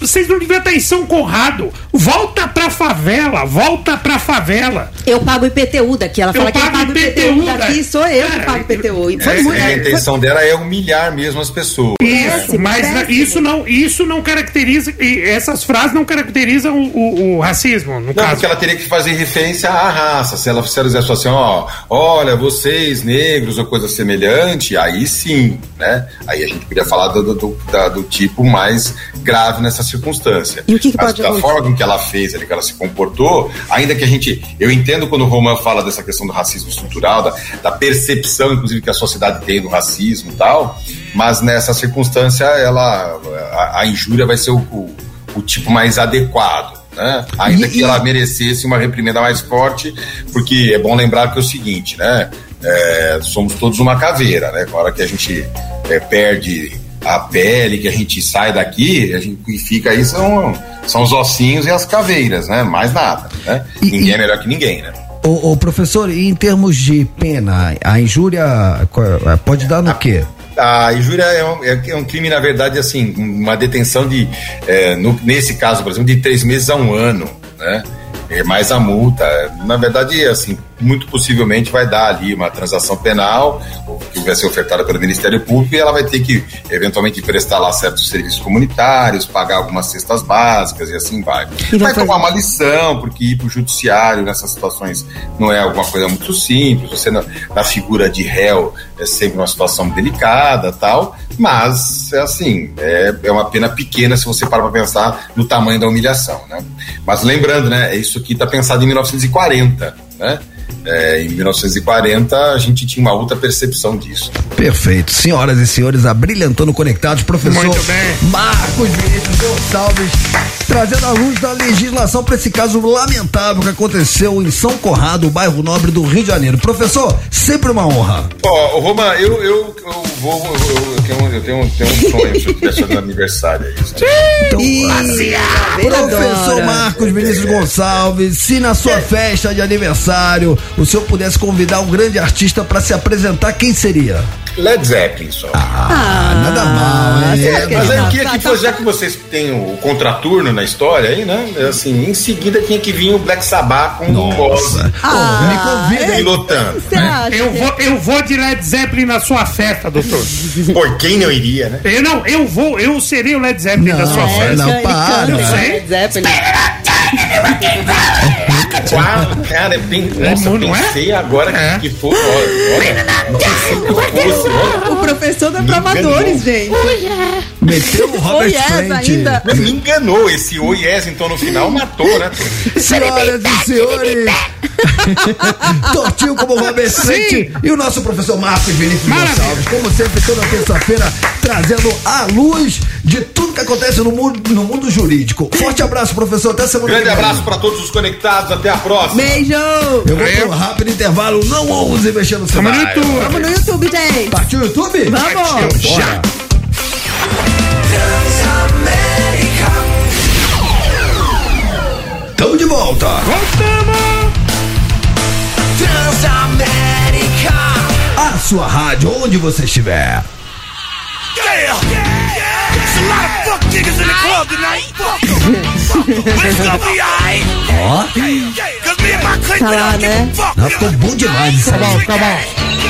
Vocês não deviam estar em São Conrado. Volta pra favela. Volta pra favela. Eu pago IPTU daqui. Ela Eu fala que eu pago IPTU IPTU daqui, da- sou eu que pago IPTU. Foi É, muito. a intenção dela é humilhar mesmo as pessoas. Isso, mas péssimo. isso não, isso não caracteriza. e Essas frases não caracterizam o, o- o racismo, no Não, caso. porque ela teria que fazer referência à raça. Se ela, se ela dissesse assim, ó, olha, vocês negros ou coisa semelhante, aí sim, né? Aí a gente podia falar do, do, do- da- do tipo mais grave nessa circunstância. E o que que Mas pode da forma com que ela fez, ali, que ela se comportou, ainda que a gente. Eu entendo quando o Roman fala dessa questão do racismo estrutural, da, da percepção, inclusive, que a sociedade tem do racismo e tal, mas nessa circunstância, ela. A, a injúria vai ser o, o, o tipo mais adequado. Né? Ainda E- que ela merecesse uma reprimenda mais forte, porque é bom lembrar que é o seguinte, né? É, somos todos uma caveira, né? Na hora que a gente é, perde a pele, que a gente sai daqui, a gente fica aí são, são os ossinhos e as caveiras, né? Mais nada, né? E- ninguém e- é melhor que ninguém, né? Ô, professor, e em termos de pena, a injúria qual- pode dar no quê? A injúria é um, é- é um crime, na verdade, assim, uma detenção de, é, no- nesse caso, por exemplo, de três meses a um ano, né? É mais a multa. Na verdade, assim, muito possivelmente vai dar ali uma transação penal, que vai ser ofertada pelo Ministério Público, e ela vai ter que, eventualmente, prestar lá certos serviços comunitários, pagar algumas cestas básicas e assim vai. E vai fazer- tomar uma lição, porque ir para o judiciário nessas situações não é alguma coisa muito simples. Você, na, na figura de réu, é sempre uma situação delicada tal, mas, é assim, é, é uma pena pequena se você para para pensar no tamanho da humilhação, né? Mas lembrando, né, isso aqui está pensado em 1940, né? É, em 1940 a gente tinha uma outra percepção disso. Perfeito. Senhoras e senhores, abrilhantando conectados, professor Muito bem. Marcos Vinícius Gonçalves, trazendo a luz da legislação para esse caso lamentável que aconteceu em São Conrado, bairro nobre do Rio de Janeiro. Professor, sempre uma honra. Ó, ô, Roma, eu, eu, eu vou. Eu, eu tenho, eu tenho, tenho um sonho se eu tivesse no aniversário aí. Então, Ih, Professor. Marcos Vinícius Gonçalves, se na sua festa de aniversário o senhor pudesse convidar um grande artista para se apresentar, quem seria? Led Zeppelin só. Ah, nada mal, hein? acha que Mas aí tá- queria tá- que tá- fosse, já que vocês têm o contraturno na história aí, né? Assim, em seguida tinha que vir o Black Sabbath com o Ozzy Ah, Me convida, pilotando. Você acha? Eu vou, eu vou de Led Zeppelin na sua festa, doutor. [laughs] Por quem não iria, né? Eu não, eu vou, eu serei o Led Zeppelin da sua Não, festa. não, para. Eu sei. Led Zeppelin. [laughs] Claro, cara, é bem. Nossa, não é? pensei agora É. que foi. O professor da Me Travadores, gente. Meteu o Robert essa Plant. ainda. Me enganou. Esse oi yes, então no final matou, né? Senhoras e senhores, [laughs] tortinho como o Robert e o nosso professor Marcos Vinícius Maravilha. Gonçalves, como sempre, toda terça-feira, trazendo a luz de tudo que acontece no mundo, no mundo jurídico. Forte abraço, professor, até semana Grande que vem. abraço para todos os conectados. Até a próxima. Beijo! Eu vou um rápido intervalo, não ouse mexer no Tamo celular. no YouTube. Vamos no YouTube, gente! Partiu o YouTube? Vamos! Bora. Tamo de volta. Voltamos! A sua rádio, onde você estiver. Yeah, yeah. There's a lot of fuck niggas in the club tonight. Fuck Ó. Tá lá, né? Ela ficou bom demais. Tá bom, tá bom.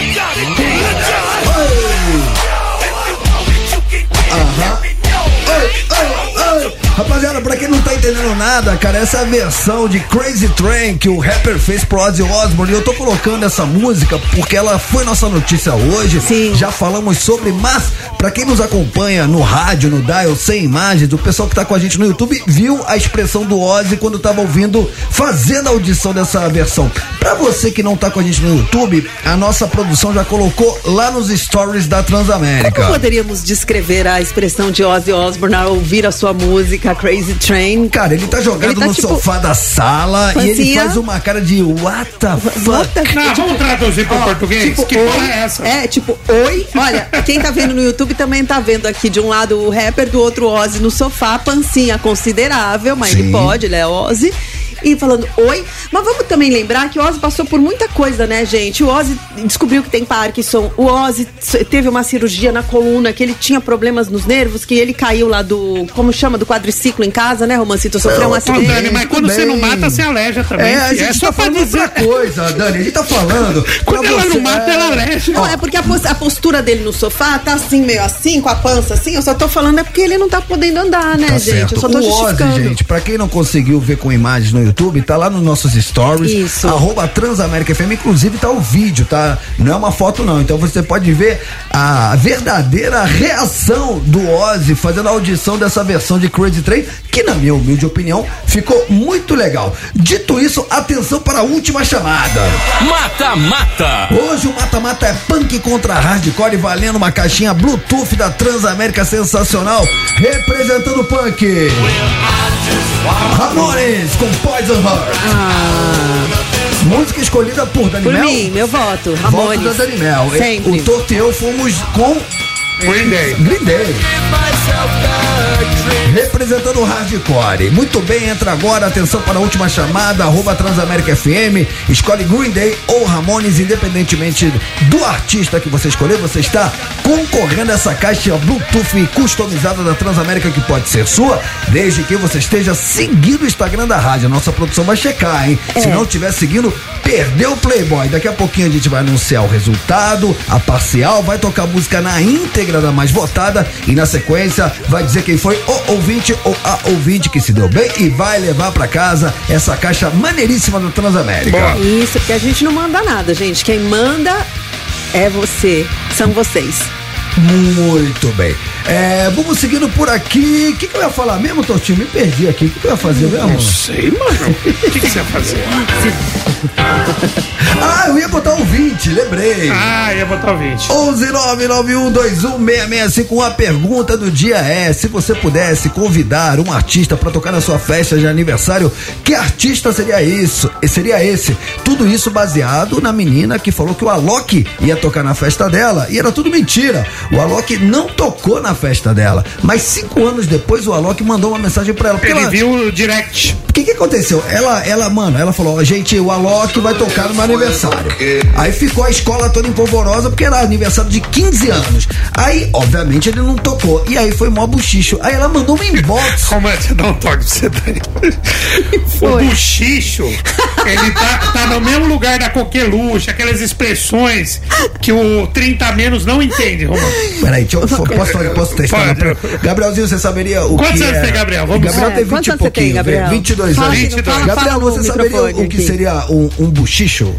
Rapaziada, pra quem não tá entendendo nada, cara, essa é versão de Crazy Train que o rapper fez pro Ozzy Osbourne. E eu tô colocando essa música porque ela foi nossa notícia hoje. Sim. Já falamos sobre, mas pra quem nos acompanha no rádio, no dial, sem imagens, o pessoal que tá com a gente no YouTube viu a expressão do Ozzy quando tava ouvindo, fazendo a audição dessa versão. Pra você que não tá com a gente no YouTube, a nossa produção já colocou lá nos stories da Transamérica. Como poderíamos descrever a expressão de Ozzy Osbourne ao ouvir a sua música Crazy Train? Cara, ele tá jogado Ele tá no tipo- sofá da sala e ele faz uma cara de what the fuck. Bota- Não, vamos traduzir pro Ó, português? tipo, que porra é essa? É, tipo, oi. Olha, quem tá vendo no YouTube também tá vendo aqui de um lado o rapper, do outro Ozzy no sofá, pancinha considerável, mas Sim. ele pode, ele é Ozzy. E falando oi. Mas vamos também lembrar que o Ozzy passou por muita coisa, né, gente? O Ozzy descobriu que tem Parkinson. O Ozzy teve uma cirurgia na coluna, que ele tinha problemas nos nervos, que ele caiu lá do. Como chama? Do quadriciclo em casa, né, Romancito? Sofreu um acidente. Dani, mas quando você não mata, você aleja também. É, a filho. gente só tá falando dizer. outra coisa, Dani. A gente tá falando. [laughs] Quando ela você- não mata, ela aleja. Não, é porque a, pos- a postura dele no sofá tá assim, meio assim, com a pança assim. Eu só tô falando é porque ele não tá podendo andar, né, Tá gente? certo. Eu só tô o justificando. Ozzy, gente, pra quem não conseguiu ver com imagens no YouTube, tá lá nos nossos stories. Isso. Arroba Transamérica FM, inclusive tá o vídeo, tá? Não é uma foto, não. Então você pode ver a verdadeira reação do Ozzy fazendo a audição dessa versão de Crazy Train, que na minha humilde opinião ficou muito legal. Dito isso, atenção para a última chamada. Mata, mata. Hoje o mata-mata é punk contra hardcore, valendo uma caixinha Bluetooth da Transamérica sensacional, representando o punk. Ramones com Poison Heart. Música escolhida por Dani Por Mel. mim, meu voto. Voto Ramones. da Dani Mel. Sempre. O Torto e eu fomos com Green Day. Green Day. Representando o hardcore. Muito bem, entra agora. Atenção para a última chamada. Arroba Transamérica FM. Escolhe Green Day ou Ramones, independentemente do artista que você escolher. Você está concorrendo a essa caixa Bluetooth customizada da Transamérica que pode ser sua, desde que você esteja seguindo o Instagram da rádio. A nossa produção vai checar, hein? Se não estiver seguindo, perdeu o Playboy. Daqui a pouquinho a gente vai anunciar o resultado, a parcial, vai tocar a música na íntegra da mais votada e na sequência vai dizer quem foi o ouvinte ou a ouvinte que se deu bem e vai levar pra casa essa caixa maneiríssima da Transamérica. Isso, porque a gente não manda nada, gente. Quem manda é você. São vocês. Muito bem. É, vamos seguindo por aqui. O que, que eu ia falar mesmo, Tortinho? Me perdi aqui. O que, que eu ia fazer mesmo? Não sei, mano. O que, que você ia fazer? [laughs] Ah, eu ia botar um 20, lembrei. Ah, ia botar o 20. 11991216651. A pergunta do dia é: se você pudesse convidar um artista para tocar na sua festa de aniversário, que artista seria isso? E Seria esse? Tudo isso baseado na menina que falou que o Alok ia tocar na festa dela e era tudo mentira. O Alok não tocou na festa dela, mas cinco anos depois o Alok mandou uma mensagem para ela. porque Ele ela- viu o direct. o que que aconteceu? Ela, ela, mano, ela falou, ó, gente, o Alok vai tocar no meu aniversário. Aí ficou a escola toda empolvorosa porque era aniversário de 15 anos. Aí, obviamente, ele não tocou. E aí foi mó buchicho. Aí ela mandou um inbox. [laughs] Como é que dá um toque pra você, Dani? [laughs] O buchicho, ele tá, tá no mesmo lugar da coqueluche, aquelas expressões que o 30 a menos não entende, Romano. Peraí, deixa eu, posso, posso testar? Pode. Gabrielzinho, você saberia o Quantos que anos é... tem, Gabriel? Vamos- Gabriel É, tem 20 quantos e anos você tem, pouquinho, Gabriel? 22 Fala anos. aqui no- 22. fala- Gabriel, você saberia o que aqui. seria um, um buchicho?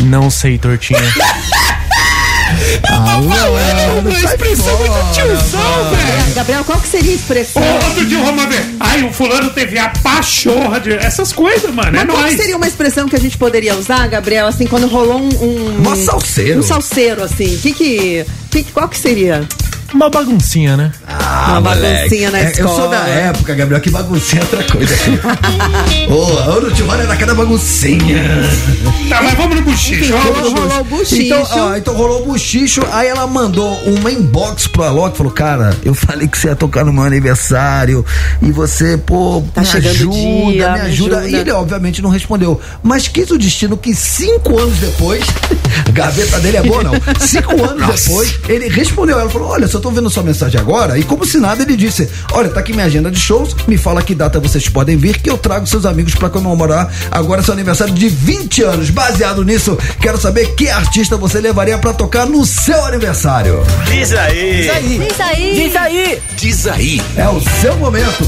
Não sei, tortinha. [laughs] Alô, Uma expressão muito tiozão, velho. Gabriel, qual que seria a expressão? Ô, Outro dia o Romano vê. Ai, o fulano teve a pachorra de. Essas coisas, mano. É Mas qual que nóis. seria uma expressão que a gente poderia usar, Gabriel, assim, quando rolou um... um Mó salseiro. Um salseiro, assim. Que que, que, qual que seria? Uma baguncinha, né? Ah, Uma moleque. baguncinha na É, Eu sou escola. da época, Gabriel, que baguncinha é outra coisa. [laughs] Ô, o Timóteo era cada baguncinha. Tá, mas vamos no buchicho. Enfim, rolou, rolou o buchicho. Então, ó, então rolou o buchicho, aí ela mandou uma inbox pro Alok, falou, cara, eu falei que você ia tocar no meu aniversário, e você, pô, Tá me chegando ajuda, dia, me me ajuda. ajuda. E ele, obviamente, não respondeu. Mas quis o destino que cinco anos depois, [laughs] a gaveta dele é boa, não? Cinco anos depois, ele respondeu. Ela falou, olha, só tô vendo sua mensagem agora, e como se nada, ele disse, olha, tá aqui minha agenda de shows, me fala que data vocês podem vir, que eu trago seus amigos pra comemorar agora seu aniversário de 20 anos. Baseado nisso, quero saber que artista você levaria pra tocar no seu aniversário. Diz aí. Diz aí. Diz aí. Diz aí. É o seu momento.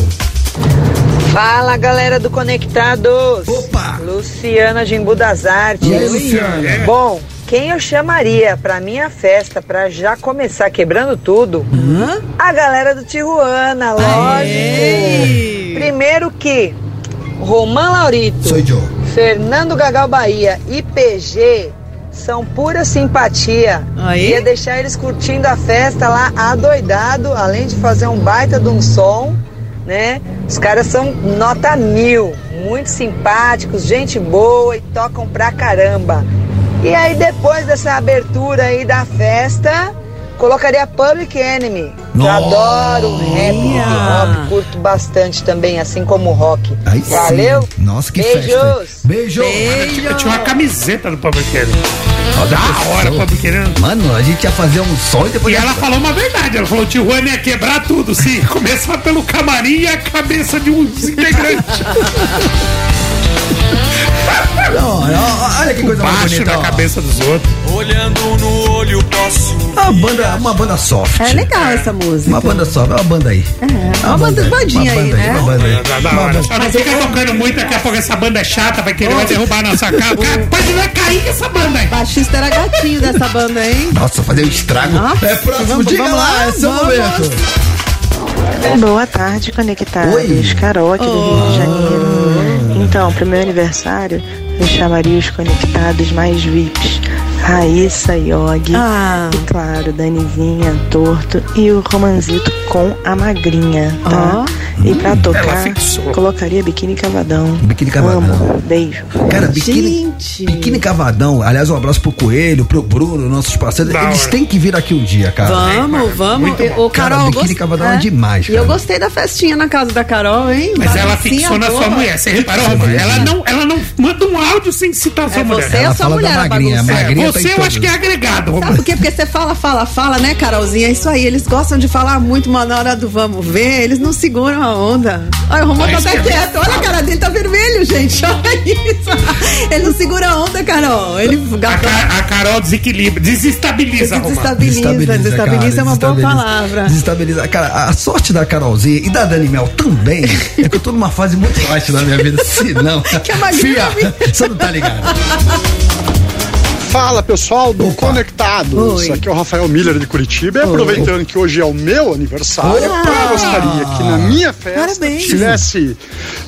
Fala galera do Conectados! Opa! Luciana de Embu das Artes. E aí, Luciana? Bom, quem eu chamaria pra minha festa pra já começar quebrando tudo? A galera do Tijuana, lógico. Primeiro que Roman Laurito. Fernando Gagal Bahia e PG são pura simpatia. Aí? Ia deixar eles curtindo a festa lá adoidado, além de fazer um baita de um som, né? Os caras são nota mil, muito simpáticos, gente boa e tocam pra caramba. E aí depois dessa abertura aí da festa, Colocaria Public Enemy. que Eu adoro rap, hip hop, curto bastante também, assim como o rock. Aí sim. Valeu? Nossa, que Beijos. festa. Beijo. Eu tinha uma camiseta do Public Enemy. Da hora, Public Enemy. Mano, a gente ia fazer um som e depois. E ela falou uma verdade, ela falou que o Tijuana ia quebrar tudo, sim. [laughs] Começar pelo camarim e a cabeça de um integrante. [laughs] Olha que coisa mais Baixo bonita. na ó. cabeça dos outros. Olhando no olho posso Uma banda, uma banda soft. É legal essa música. Uma banda soft, é uma banda aí. É uma banda bandinha uma aí, banda né? Uma banda aí. Da, da hora. Só não fica tocando muito, daqui a pouco essa banda é chata, vai querer vai derrubar a nossa casa. Pode não cair com essa banda aí. O baixista era gatinho dessa banda, hein? Nossa, fazer um estrago. Nossa, é próximo, vamos- diga vamos lá, é seu vamos. momento. Boa tarde, conectados. Oi. Carol aqui do Rio de Janeiro. Então, pro meu aniversário, eu chamaria os conectados mais VIPs. Raíssa Yogi. Ah. E claro, Danizinha, Torto e o Romanzito com a Magrinha, tá? E pra tocar, colocaria Biquíni Cavadão. Biquíni Cavadão. Amo. Beijo. Cara, biquíni, Gente. biquíni Cavadão. Aliás, um abraço pro Coelho, pro Bruno, nossos parceiros. Da Eles hora. têm que vir aqui um dia, cara. Vamos, vamos. O Carol, Cara, biquíni gost- Cavadão é demais, E eu cara. gostei da festinha na casa da Carol, hein? Mas ela fixou na sua mulher. Você reparou? Ela não, ela não manda um áudio sem citar a sua É mulher. você Ela a sua fala da mulher, a magrinha, a magrinha Você eu acho que é agregado, Sabe por quê? Porque você fala, fala, fala, né, Carolzinha? É isso aí. Eles gostam de falar muito, mas na hora do vamos ver, eles não seguram a onda. Olha, o Romano tá Mas até quieto. Olha a cara dele, tá vermelho, gente. [laughs] Olha isso. Ele não segura a onda, Carol. Ele A, gata- Ca- a Carol desequilibra, desestabiliza, Romano. desestabiliza. Desestabiliza, é uma boa desestabiliza. palavra. Desestabiliza. Cara, a sorte da Carolzinha e da Dani Mel também é que eu tô numa fase muito baixa na minha vida. [laughs] Se não. Que a magrinha Fia, você não tá ligado. [laughs] Fala pessoal do Opa. Conectados, Oi. aqui é o Rafael Miller de Curitiba. E aproveitando que hoje é o meu aniversário, eu gostaria que na minha festa Parabéns. tivesse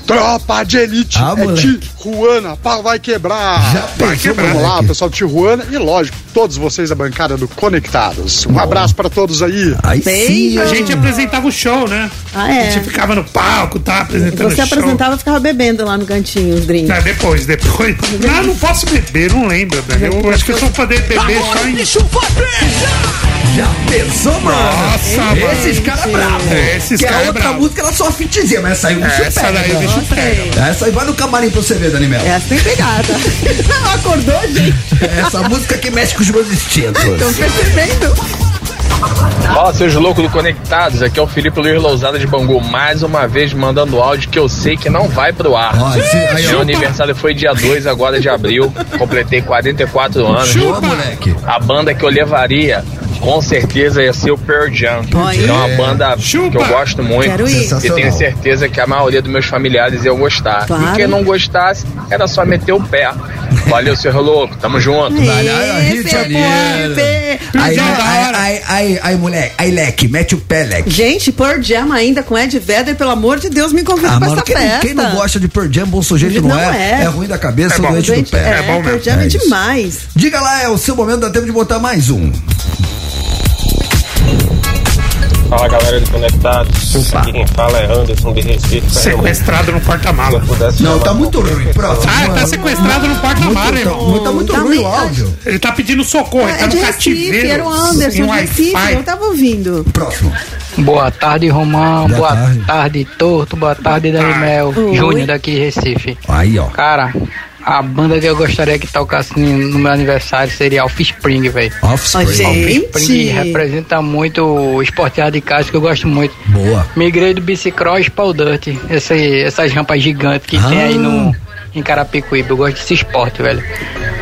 Tropa de Elite. Ah, é. Tijuana, pau vai quebrar. Já vai quebrar. Vamos lá, pessoal de Tijuana e lógico, todos vocês da bancada do Conectados. Um abraço pra todos aí. Aí Beijo. sim. A gente apresentava o show, né? Ah, é. A gente ficava no palco, tá? Apresentando Você o show. apresentava e ficava bebendo lá no cantinho os drinks. Não, depois, depois. Não, não posso beber, não lembro, né? Eu acho que eu só poder beber só em. Já pensou, mano? Nossa, mano. Esses caras bravos. É, esses que a outra bravo. música era só fitzinha, mas essa aí o bicho Essa pega. daí o bicho pega. Essa aí vai no camarim pra você ver, Dani Mel. Essa tem pegada. [laughs] Não acordou, gente? Essa música que mexe com os meus instintos. Estão percebendo? Fala, seus loucos do Conectados. Aqui é o Felipe Luiz Lousada de Bangu, mais uma vez mandando áudio que eu sei que não vai pro ar. Ó. Meu aniversário foi dia 2 agora de abril, completei 44 anos. Boa, moleque. A banda que eu levaria, com certeza ia ser o Pearl Jam. É uma banda Chupa. que eu gosto muito Quero ir. e tenho certeza que a maioria dos meus familiares iam gostar. Claro. E quem não gostasse, era só meter o pé. Valeu, seu louco, tamo junto. Esse é Aí, de aí, aí, aí, aí, moleque, aí, leque, mete o pé, leque. Gente, Pearl Jam ainda com Ed Vedder, pelo amor de Deus, me convida Ah, pra mano, essa quem, não- festa. quem não gosta de Pearl Jam, bom sujeito não, Não é. é. É ruim da cabeça, É doente do pé. é, É bom Pearl mesmo. Jam é, É demais. Diga lá, é o seu momento, dá tempo de botar mais um. Fala galera do Conectados. Opa. Aqui quem fala é Anderson de Recife. Sequestrado no porta-mala. Pudesse Não, tá muito ruim. Próximo. Ah, tá sequestrado no porta-mala, Muito, irmão. tá, tá muito Tá ruim o áudio. Ele tá pedindo socorro, ele tá É no cativeiro. era o Anderson em de Recife, eu tava ouvindo. Próximo. Boa tarde, Romão. Boa Boa, tarde. tarde. Torto. Boa tarde, Daniel. Oi. Júnior daqui Recife. Aí, ó. Cara, a banda que eu gostaria que tocasse no meu aniversário seria Offspring, velho. Offspring. Offspring representa muito o esporte radical que eu gosto muito. Boa. Migrei do bicicross para o dirt. Esse, essas rampas gigantes que tem aí no, em Carapicuíba. Eu gosto desse esporte, velho.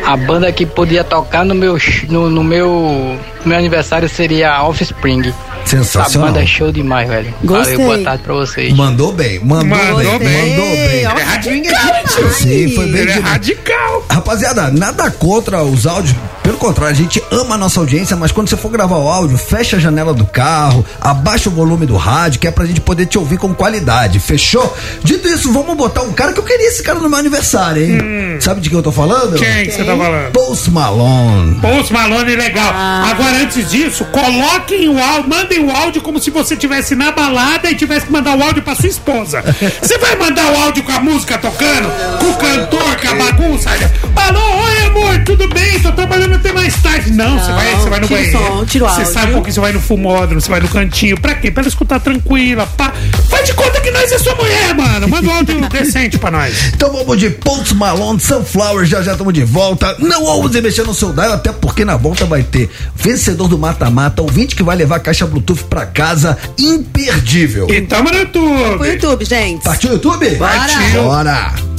A banda que podia tocar no meu, no, no meu, no meu aniversário seria Offspring. Sensacional. A banda é show demais, velho. Gostei. Valeu, boa tarde pra vocês. Mandou bem, mandou, Mandou bem, bem. mandou bem. Offspring é demais. Sim, foi bem Ele é radical. Rapaziada, nada contra os áudios. Pelo contrário, a gente ama a nossa audiência, mas quando você for gravar o áudio, fecha a janela do carro, abaixa o volume do rádio, que é pra gente poder te ouvir com qualidade. Fechou? Dito isso, vamos botar um cara que eu queria esse cara no meu aniversário, hein? Sabe de quem eu tô falando? Hum. Quem que você tá falando? Post Malone. Post Malone legal. Ah. Agora, antes disso, coloquem o áudio, mandem mandem o áudio como se você estivesse na balada e tivesse que mandar o áudio pra sua esposa. [laughs] Você vai mandar o áudio com a música tocando, com o cantor, com a bagunça. Alô, oi amor, tudo bem? Tô trabalhando até mais tarde. Não, você vai, você vai no banheiro. som, tira o Você sabe um pouquinho, você vai no fumódromo, você vai no cantinho. Pra quê? Pra ela escutar tranquila, pá. Faz de conta que nós é sua mulher, mano. Manda um áudio decente pra nós. Então vamos de Post Malone, Sunflower, já já estamos de volta. Não ouse mexer no seu dial, até porque na volta vai ter vencedor do mata-mata, ouvinte que vai levar a caixa Bluetooth pra casa, imperdível. E tamo no YouTube. Pro YouTube, gente. Partiu YouTube? Bora. Partiu. Bora. A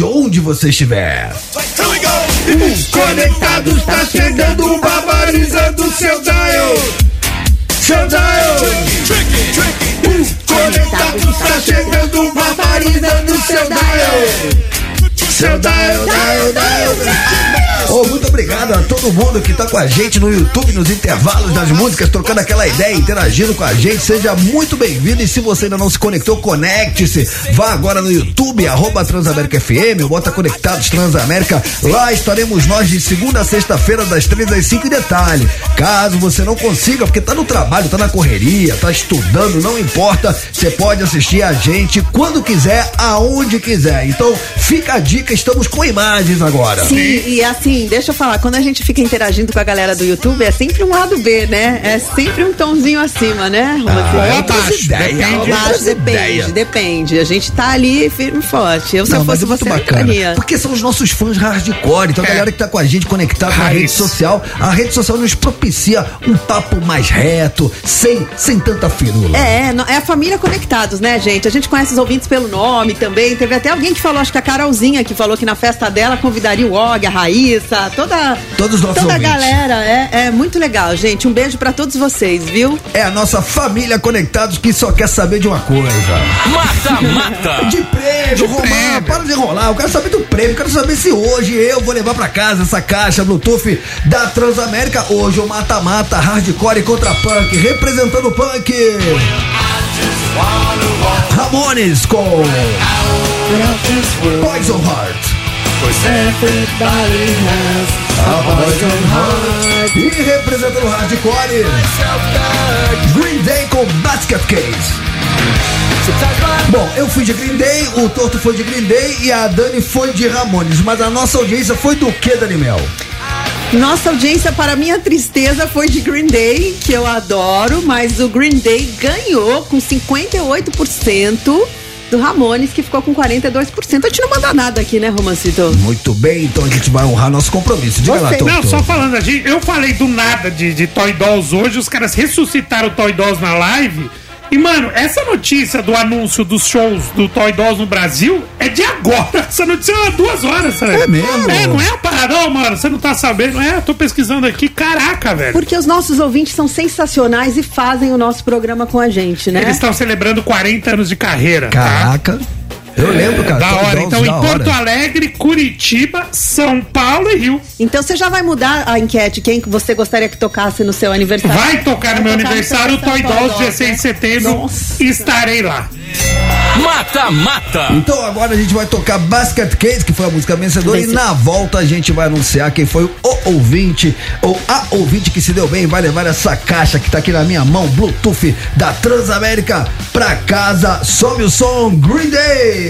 rádio, onde você estiver. Conectado está chegando, barbarizando seu dial. Seu dial. Conectado está chegando, barbarizando seu dial. Seu dial, dial, dial. Ô, muito obrigado a todo mundo que tá com a gente no YouTube, nos intervalos das músicas, trocando aquela ideia, interagindo com a gente. Seja muito bem-vindo. E se você ainda não se conectou, conecte-se. Vá agora no YouTube, arroba Transamérica FM, bota Conectados Transamérica. Lá estaremos nós de segunda a sexta-feira, das três às cinco. E detalhe, caso você não consiga, porque tá no trabalho, tá na correria, tá estudando, não importa, você pode assistir a gente quando quiser, aonde quiser. Então, fica a dica, estamos com imagens agora. Sim, e assim, deixa eu falar, quando a gente fica interagindo com a galera do YouTube, é sempre um lado B, né? É sempre um tomzinho acima, né? Ah, outras ideias, Depende, abaixo, depende, ideias. depende. A gente tá ali firme e forte. Eu, se Não, eu fosse é muito você, bacana. Porque são os nossos fãs hardcore. Então, a É. galera que tá com a gente conectado na rede social, a rede social nos propicia um papo mais reto, sem, sem tanta firula. É, é a família Conectados, né, gente? A gente conhece os ouvintes pelo nome também. Teve até alguém que falou, acho que a Carolzinha, que falou que na festa dela convidaria o Og, a Raíssa, toda, Todos os nossos toda a galera. É, é muito legal, gente. Um beijo pra todos vocês, viu? É a nossa família Conectados que só quer saber de uma coisa. Mata, mata. De prêmio, Romar, para de enrolar. Eu quero saber do prêmio. Eu quero saber se hoje eu vou levar pra casa essa caixa Bluetooth da Transamérica. Hoje o mata-mata, hardcore contra punk, representando o punk. Ramones com Poison Heart. A Poison Heart. E representando o hardcore, Green Day com Basket Case. Bom, eu fui de Green Day, o Torto foi de Green Day e a Dani foi de Ramones. Mas a nossa audiência foi do que, Dani Mel? Nossa audiência, para minha tristeza, foi de Green Day, que eu adoro, mas o Green Day ganhou com 58% do Ramones, que ficou com 42%. A gente não manda nada aqui, né, Romancito? Muito bem, então a gente vai honrar nosso compromisso. Diga lá, Você- Torto. Não, só falando, a gente, eu falei do nada de, de Toy Dolls hoje, os caras ressuscitaram o Toy Dolls na live. E, mano, essa notícia do anúncio dos shows do Toy Dolls no Brasil é de agora. Essa notícia é duas horas, sabe? É mesmo? É, não é a paradão, mano. Você não tá sabendo. É, eu tô pesquisando aqui. Caraca, velho. Porque os nossos ouvintes são sensacionais e fazem o nosso programa com a gente, né? Eles estão celebrando 40 anos de carreira. tá? Eu lembro, cara. Da hora. Então, em da Porto hora. Alegre, Curitiba, São Paulo e Rio. Então você já vai mudar a enquete, quem que você gostaria que tocasse no seu aniversário? Vai tocar no meu tocar no aniversário o seu Toy Dolls, Toy 16 de Dolls, setembro. Nossa. Estarei lá. Mata, mata. Então agora a gente vai tocar Basket Case, que foi a música vencedora, e na volta a gente vai anunciar quem foi o ouvinte ou a ouvinte que se deu bem e vai levar essa caixa que tá aqui na minha mão, Bluetooth da Transamérica pra casa. Some o som Green Day.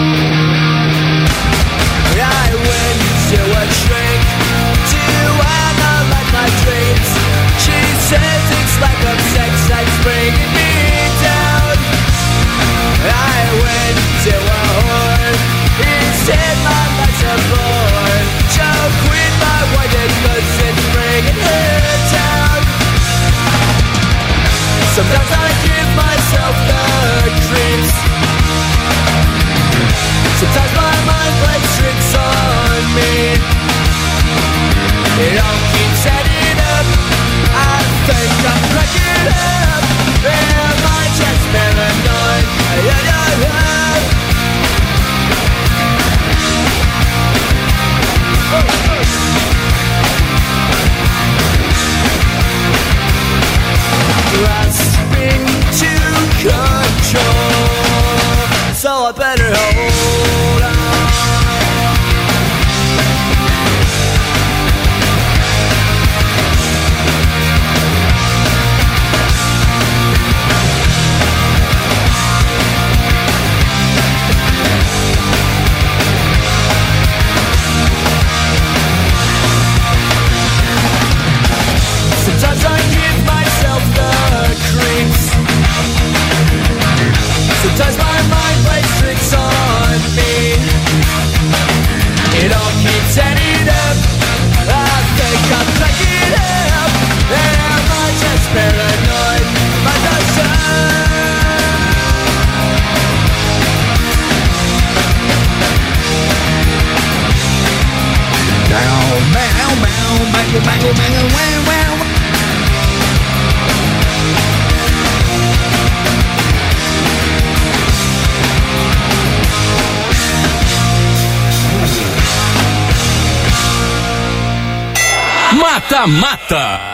It's like of sex bringing me down. I went to a my my it's bringing down. Sometimes I give myself the creeps Sometimes my mind plays tricks on me. It all I think I'm cracking up. Am I just paranoid? Yeah, yeah, yeah. Mata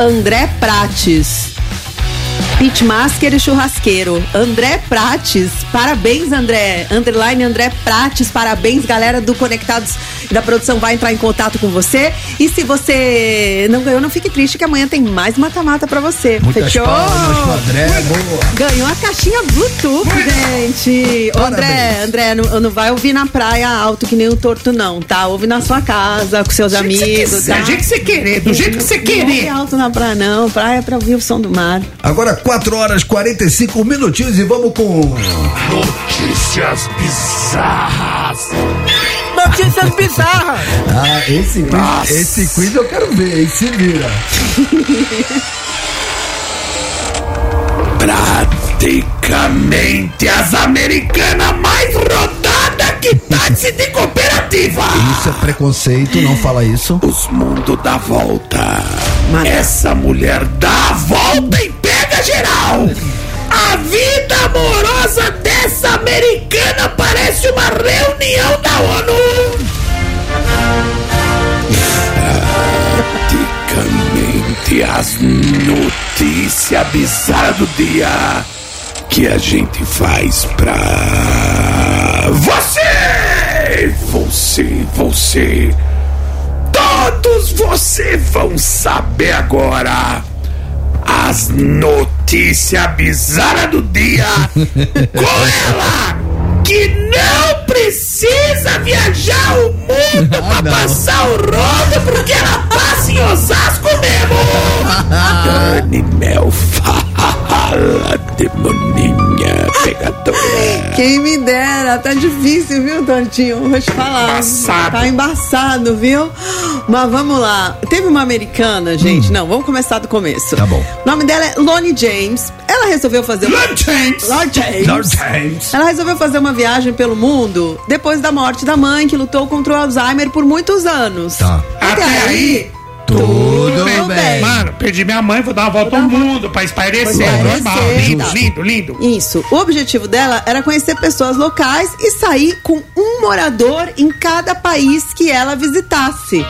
André Prates. Pitmasker e churrasqueiro. André Prates. Parabéns, André. Underline André Prates. Parabéns, galera do Conectados da produção vai entrar em contato com você. E se você não ganhou, não fique triste que amanhã tem mais mata-mata pra você. Muitas Fechou? palmas pro André, boa. Ganhou a caixinha Bluetooth, gente. Ô, André. André, não, não vai ouvir na praia alto que nem o torto, não, tá? Ouve na sua casa, com seus Do amigos, tá? do jeito que você querer, do jeito que você Não querer. ouve alto na praia, não. Praia é pra ouvir o som do mar. Agora 4 horas 45 minutinhos e vamos com. Notícias bizarras. Notícias bizarras. Ah, esse Nossa. quiz, esse quiz eu quero ver, hein? Se vira. [laughs] Praticamente as americanas mais rodadas que táxi de cooperativa. Isso é preconceito, não fala isso. Os mundos dá volta. Essa mulher dá a volta e pega geral. A vida amorosa dessa americana parece uma reunião da ONU. Praticamente as notícias bizarras do dia que a gente faz pra você, você, você. Todos você vão saber agora as notícias bizarras do dia. [laughs] Com ela que não precisa viajar o mundo pra passar o rodo porque ela passa em Osasco mesmo. [laughs] Dani Mel fala, demoninha pegadora. Quem me dera, tá difícil, viu, Tontinho? Vou te falar. Embaçado. Tá embaçado, viu? Mas vamos lá. Teve uma americana, gente. Não, vamos começar do começo. Hum. Tá bom. O nome dela é Lonnie James. Ela resolveu fazer. uma- Lord James. Lord James. Lord James. Ela resolveu fazer uma viagem pelo mundo depois da morte da mãe, que lutou contra o Alzheimer por muitos anos. Tá. Até aí, Tudo bem. bem. Mano, perdi minha mãe, vou dar uma volta ao mundo pra espairecer. Pra Normal, lindo, lindo, lindo. Isso. O objetivo dela era conhecer pessoas locais e sair com um morador em cada país que ela visitasse.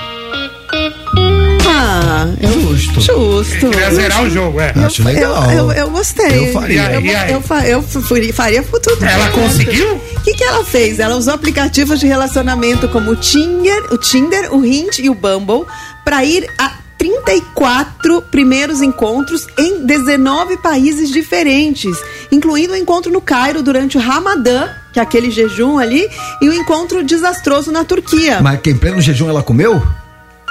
Ah, eu, Justo. justo. Queria zerar o jogo, é. Acho legal. Eu, eu, eu gostei. Eu faria. Eu, eu eu fu- faria por tudo. Ela conseguiu? O que, que ela fez? Ela usou aplicativos de relacionamento como o Tinder, o Tinder, o Hint e o Bumble para ir a 34 primeiros encontros em 19 países diferentes, incluindo o encontro no Cairo durante o Ramadã, que é aquele jejum ali, e o encontro desastroso na Turquia. Mas que em pleno jejum ela comeu?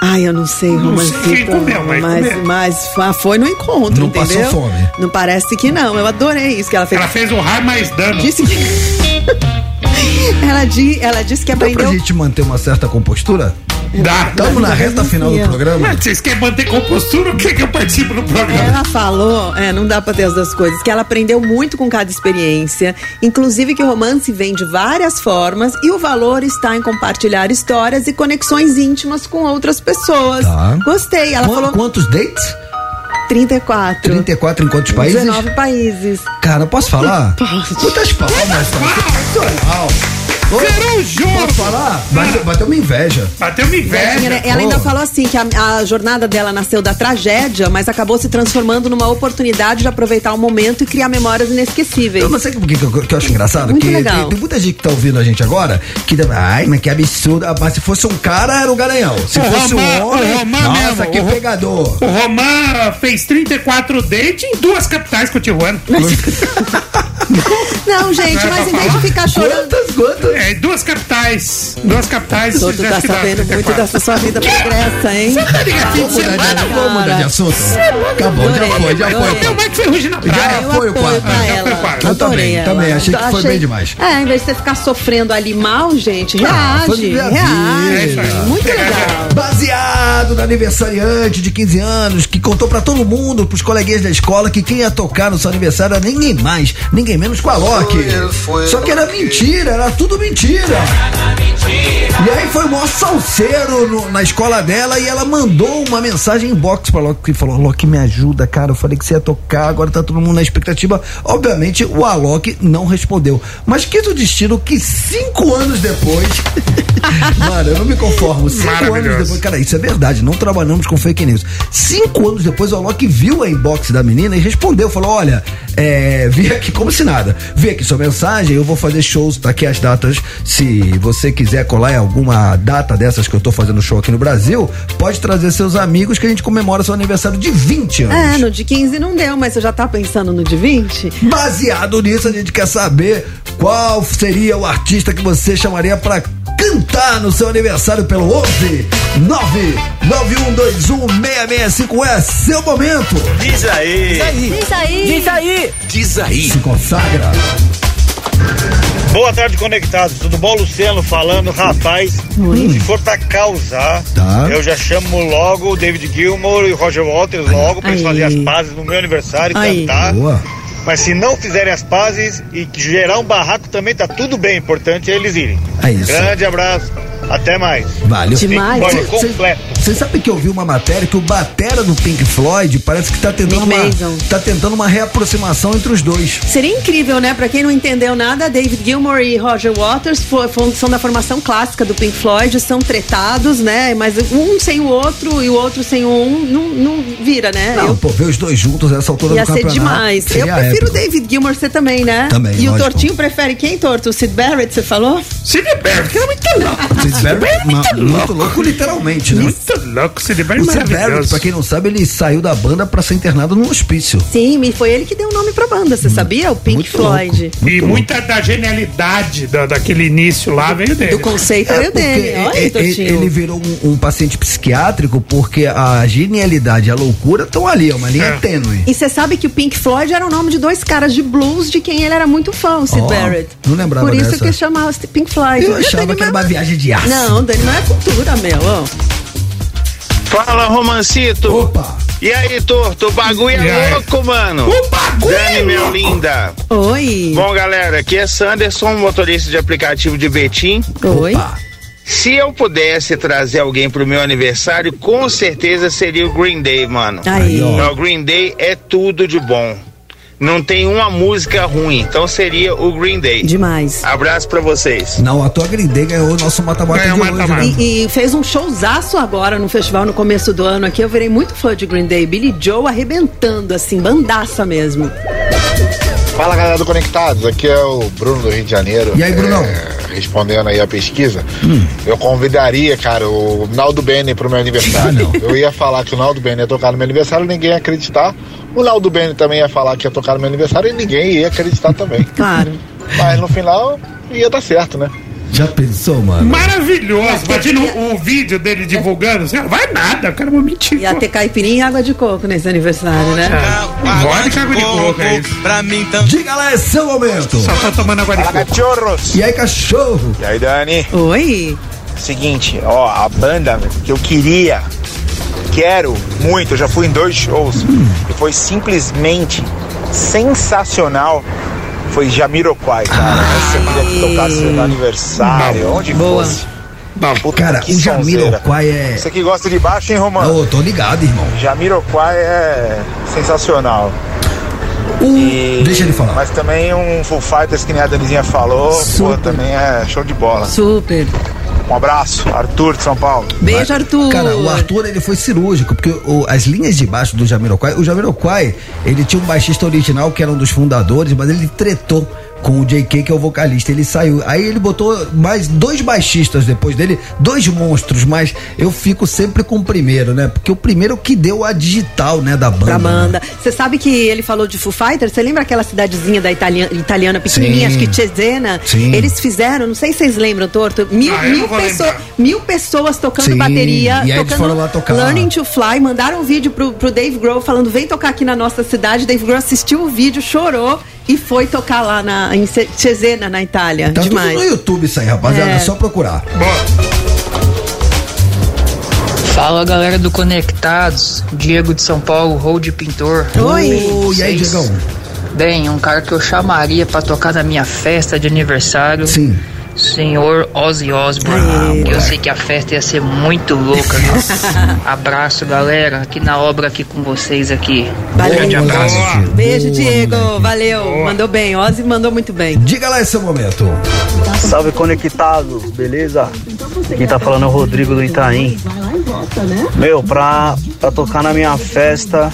Ai, eu não sei, Não sei Romancito. quem comeu, mas mas, comeu. mas foi no encontro, Não entendeu? passou fome. Não parece que não. Eu adorei isso que ela fez. Ela fez o raio mais dano. Disse que. [laughs] ela, di, ela disse que Dá pra aprendeu. gente manter uma certa compostura? Dá. Estamos na reta final do programa. Mas vocês querem manter compostura? O que que eu participo no programa? Ela falou, é, não dá pra ter as duas coisas, que ela aprendeu muito com cada experiência, inclusive que o romance vem de várias formas e o valor está em compartilhar histórias e conexões íntimas com outras pessoas. Tá. Gostei, ela Qu- falou Quantos dates? 34. 34 em quantos países? 19 países. Cara, posso falar? [laughs] Muitas palmas, cara. Sensacional. Ô, Zerou o jogo. Posso falar? Bateu, bateu uma inveja. Bateu uma inveja. Ela, ela ainda falou assim que a, a jornada dela nasceu da tragédia, mas acabou se transformando numa oportunidade de aproveitar o momento e criar memórias inesquecíveis. Eu não sei o que, que, eu- que eu acho engraçado. Muito que legal. Tem, tem muita gente que tá ouvindo a gente agora que. Ai, mas que absurdo. Ah, Mas se fosse um cara, era o garanhão. Se O fosse Roman- um homem. o Roman nossa, mesmo, que o pegador. O Roman fez 34 dates em duas capitais com o Tijuana. [laughs] Não, gente, mas em vez de ficar chorando. Quantas, quantas? É, duas capitais. Duas capitais. Todo tá sabendo muito 34. dessa sua vida pregressa, hein? Você tá ligado? Vamos mudar de- semana, Vamos mudar de assunto. Acabou, já foi, já adorei. foi. Tem o Mike Ferrugem na praia. Já foi o apoio quadro. pra Já foi o ela. quadro. Eu também, também. Achei que Eu foi bem demais. É, em vez de você ficar sofrendo ali mal, gente, Ah, reage. reage. vida. Muito legal. Baseado no aniversariante de 15 anos, que contou pra todo mundo, pros coleguinhas da escola, que quem ia tocar no seu aniversário era ninguém mais, ninguém menos com a Loki. Só que era mentira, era tudo mentira. E aí foi o maior salseiro no- na escola dela e ela mandou uma mensagem inbox pra Loki que falou: Loki, me ajuda, cara. Eu falei que você ia tocar, agora tá todo mundo na expectativa. Obviamente, o Alok não respondeu. Mas quis o destino que cinco anos depois. [laughs] Mano, eu não me conformo. Cinco anos depois. Cara, isso é verdade. Não trabalhamos com fake news. Cinco anos depois, o Alok viu a inbox da menina e respondeu. Falou: Olha, é, vi aqui como se nada. Vi aqui sua mensagem. Eu vou fazer shows. Tá aqui as datas. Se você quiser colar em alguma data dessas que eu tô fazendo show aqui no Brasil, pode trazer seus amigos que a gente comemora seu aniversário de 20 anos. É, no de 15 não deu, mas você já tá pensando no de 20? Baseado nisso, a gente quer saber qual seria o artista que você chamaria pra cantar no seu aniversário pelo 11 991216665 é seu momento. Diz aí. Diz aí. Diz aí. Diz aí. Se consagra. Boa tarde, conectados. Tudo bom, Luciano? Falando, rapaz. Se for pra causar, Tá. eu já chamo logo o David Gilmour e o Roger Waters logo pra eles fazerem as pazes no meu aniversário e cantar. Boa. Mas se não fizerem as pazes e gerar um barraco também tá tudo bem. Importante é eles irem. É isso. Grande abraço. Até mais. Valeu. Demais. Você sabe que eu vi uma matéria que o batera do Pink Floyd parece que tá tentando, Nick uma, Mason. tá tentando uma reaproximação entre os dois. Seria incrível, né? Pra quem não entendeu nada, David Gilmour e Roger Waters são da formação clássica do Pink Floyd, são tretados, né? Mas um sem o outro e o outro sem o um não, não vira, né? Não, Eu- pô, ver os dois juntos nessa altura Ia do ser campeonato. demais. Eu seria prefiro o. David Gilmour, você também, né? Também, E o lógico. Tortinho prefere quem, Torto? O Sid Barrett, você falou? Sid Barrett, que é muito louco. [laughs] Sid Barrett, ma- muito muito louco. louco, literalmente, né? Muito louco, Sid Barrett O Sid Barrett, pra quem não sabe, ele saiu da banda pra ser internado num hospício. Sim, e foi ele que deu o nome pra banda, você sabia? O Pink Muito Floyd. E muita da genialidade da, daquele início lá veio dele. Do conceito É veio dele. Olha aí, ele, Tortinho. ele virou um, um paciente psiquiátrico porque a genialidade e a loucura estão ali, é uma linha É. tênue. E você sabe que o Pink Floyd era o nome de dois caras de blues de quem ele era muito fã, o Sid Ó, Barrett. não lembrava Por isso dessa. que chamava Pink Floyd. Eu achava que era uma viagem de aço. Não, Dani, não é cultura, meu. ó. Fala, Romancito. Opa! E aí, Torto, o bagulho é louco, mano. O bagulho Dani, é meu louco. linda. Oi. Bom, galera, aqui é Sanderson, motorista de aplicativo de Betim. Oi. Opa. Se eu pudesse trazer alguém pro meu aniversário, com certeza seria o Green Day, mano. Aí. ó. O Green Day é tudo de bom. Não tem uma música ruim, então seria o Green Day. Demais. Abraço pra vocês. Não, a tua Green Day ganhou o nosso mata-mata de Ganhou o hoje, né? E, e fez um showzaço agora no festival no começo do ano aqui. Eu virei muito fã de Green Day. Billy Joe arrebentando, assim, bandaça mesmo. Fala galera do Conectados, aqui é o Bruno do Rio de Janeiro. E aí, Brunão? É, respondendo aí a pesquisa, eu convidaria, cara, o Naldo Bene pro meu aniversário. Ah. Eu ia falar que o Naldo Bene ia tocar no meu aniversário, ninguém ia acreditar. O Naldo Bene também ia falar que ia tocar no meu aniversário e ninguém ia acreditar também. Claro. Mas no final ia dar certo, né? Já pensou, mano? Maravilhoso. Imagina o, o vídeo dele divulgando. Assim, vai nada, o cara é uma mentira. Ia ter caipirinha e água de coco nesse aniversário, né? Vodka água de coco, é isso. Pra mim também. Diga lá, é seu momento. Só tá tomando água de coco. cachorros. E aí, cachorro? E aí, Dani? Oi. Seguinte, ó, a banda que eu queria, quero muito, eu já fui em dois shows e foi simplesmente sensacional. Foi Jamiroquai, cara. Essa eu queria que tocasse no aniversário, onde Boa. fosse. Puta, Cara, que o. Jamiroquai é. Você que gosta de baixo, hein, Romano? Ô, tô ligado, irmão. Jamiroquai é sensacional. O... Deixa ele falar. Mas também um Full Fighters que nem a Danizinha falou, pô, também é show de bola. Super. Um abraço, Arthur de São Paulo. Beijo, Arthur. Cara, o Arthur ele foi cirúrgico, porque o- as linhas de baixo do Jamiroquai, o Jamiroquai, ele tinha um baixista original que era um dos fundadores, mas ele tretou com o JK, que é o vocalista, ele saiu. Aí ele botou mais dois baixistas depois dele, dois monstros, mas eu fico sempre com o primeiro, né? Porque o primeiro que deu a digital, né, da banda. Pra né? banda. Você sabe que ele falou de Foo Fighters? Você lembra aquela cidadezinha da italiana, italiana pequenininha, Sim. acho que Cesena? Sim. Eles fizeram, não sei se vocês lembram, Torto, mil, Ah, mil, mil pessoas tocando Sim, bateria, e aí eles tocando foram lá tocar. Learning to Fly, mandaram um vídeo pro, pro Dave Grohl falando, vem tocar aqui na nossa cidade. Dave Grohl assistiu o vídeo, chorou e foi tocar lá na, em Ce- Cesena, na Itália. Tá Demais. tudo no YouTube isso aí, rapaziada. É, É. só procurar. Fala galera do Conectados, Diego de São Paulo, Road Pintor. Oi. Ô, e aí, Diegão? Bem, um cara que eu chamaria pra tocar na minha festa de aniversário. Sim. Senhor Ozzy Osbourne. eu sei que a festa ia ser muito louca. [laughs] abraço, galera. Aqui na obra aqui com vocês aqui. Grande abraço. Beijo, Diego. Valeu. Mandou bem. Ozzy mandou muito bem. Diga lá esse seu momento. Salve conectados, beleza? Quem tá falando é o Rodrigo do Itaim. Meu, pra, pra tocar na minha festa,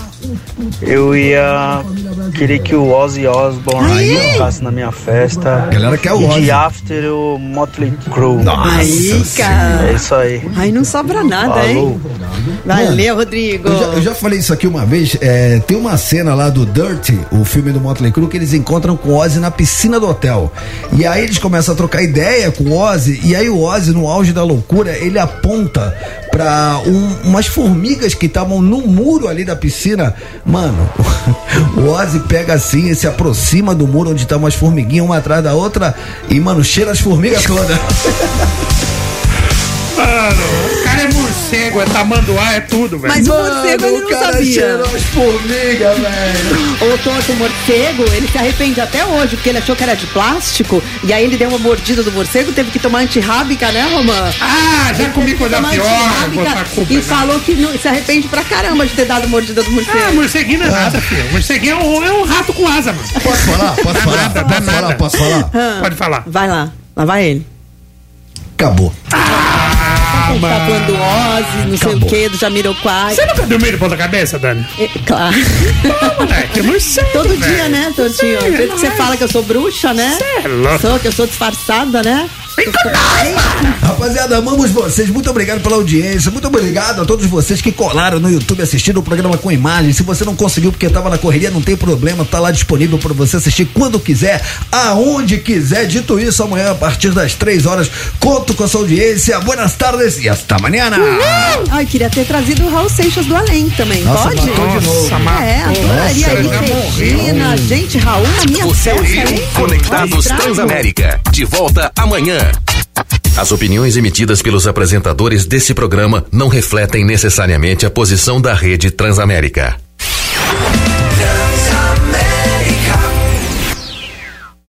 eu ia querer que o Ozzy Osbourne tocasse na minha festa. Galera quer o e Ozzy. de after o Motley Crue. Aí, cara. É isso aí. Aí não sobra nada, hein? Valeu, Rodrigo. Eu já, eu já falei isso aqui uma vez. é, tem uma cena lá do Dirty, o filme do Motley Crue, que eles encontram com o Ozzy na piscina do hotel. E aí eles começam a trocar ideia com o Ozzy. E aí o Ozzy, no auge da loucura, ele aponta pra um- umas formigas que estavam no muro ali da piscina. Mano, [laughs] o Ozzy pega assim e se aproxima do muro onde estão umas formiguinhas uma atrás da outra. E, mano, cheira as formigas todas. [laughs] Mano, morcego, é tamanduá, é tudo, velho. Mas o morcego ele o não cara sabia. cheirou as formigas, velho. O Toto Morcego, ele se arrepende até hoje, porque ele achou que era de plástico, e aí ele deu uma mordida do morcego, teve que tomar antirrábica, né, Romã? Ah, já comi coisa pior, botar culpa, E né? falou que não- se arrepende pra caramba de ter dado mordida do morcego. Ah, morceguinho não é nada, filho. Morceguinho é um, é um rato com asa, mano. Posso falar? Posso Dá falar? nada, dá Posso nada. falar? Posso falar? Ah, Pode falar. Vai lá, lá vai ele. Acabou. Ah, A gente tá Ozzy, não sei o Acabou. que, do Jamiroquai. Você nunca dormiu de ponta cabeça, Dani? É, Claro. Moleque, morcego, Todo velho. dia, né, Às vezes que você não é. fala que eu sou bruxa, né? Cê é louco. Sou, que eu sou disfarçada, né? Rapaziada, amamos vocês. Muito obrigado pela audiência. Muito obrigado a todos vocês que colaram no YouTube assistindo o programa com imagem. Se você não conseguiu porque estava na correria, não tem problema. Tá lá disponível para você assistir quando quiser, aonde quiser. Dito isso, amanhã a partir das três horas, conto com a sua audiência. Buenas tardes e hasta amanhã. Ai, queria ter trazido o Raul Seixas do Além também. Nossa, Pode? matou de novo. É, adoraria aí, Regina. Gente, Raul na minha Você hein? Conectados Estrago. Transamérica. De volta amanhã. As opiniões emitidas pelos apresentadores desse programa não refletem necessariamente a posição da rede Transamérica.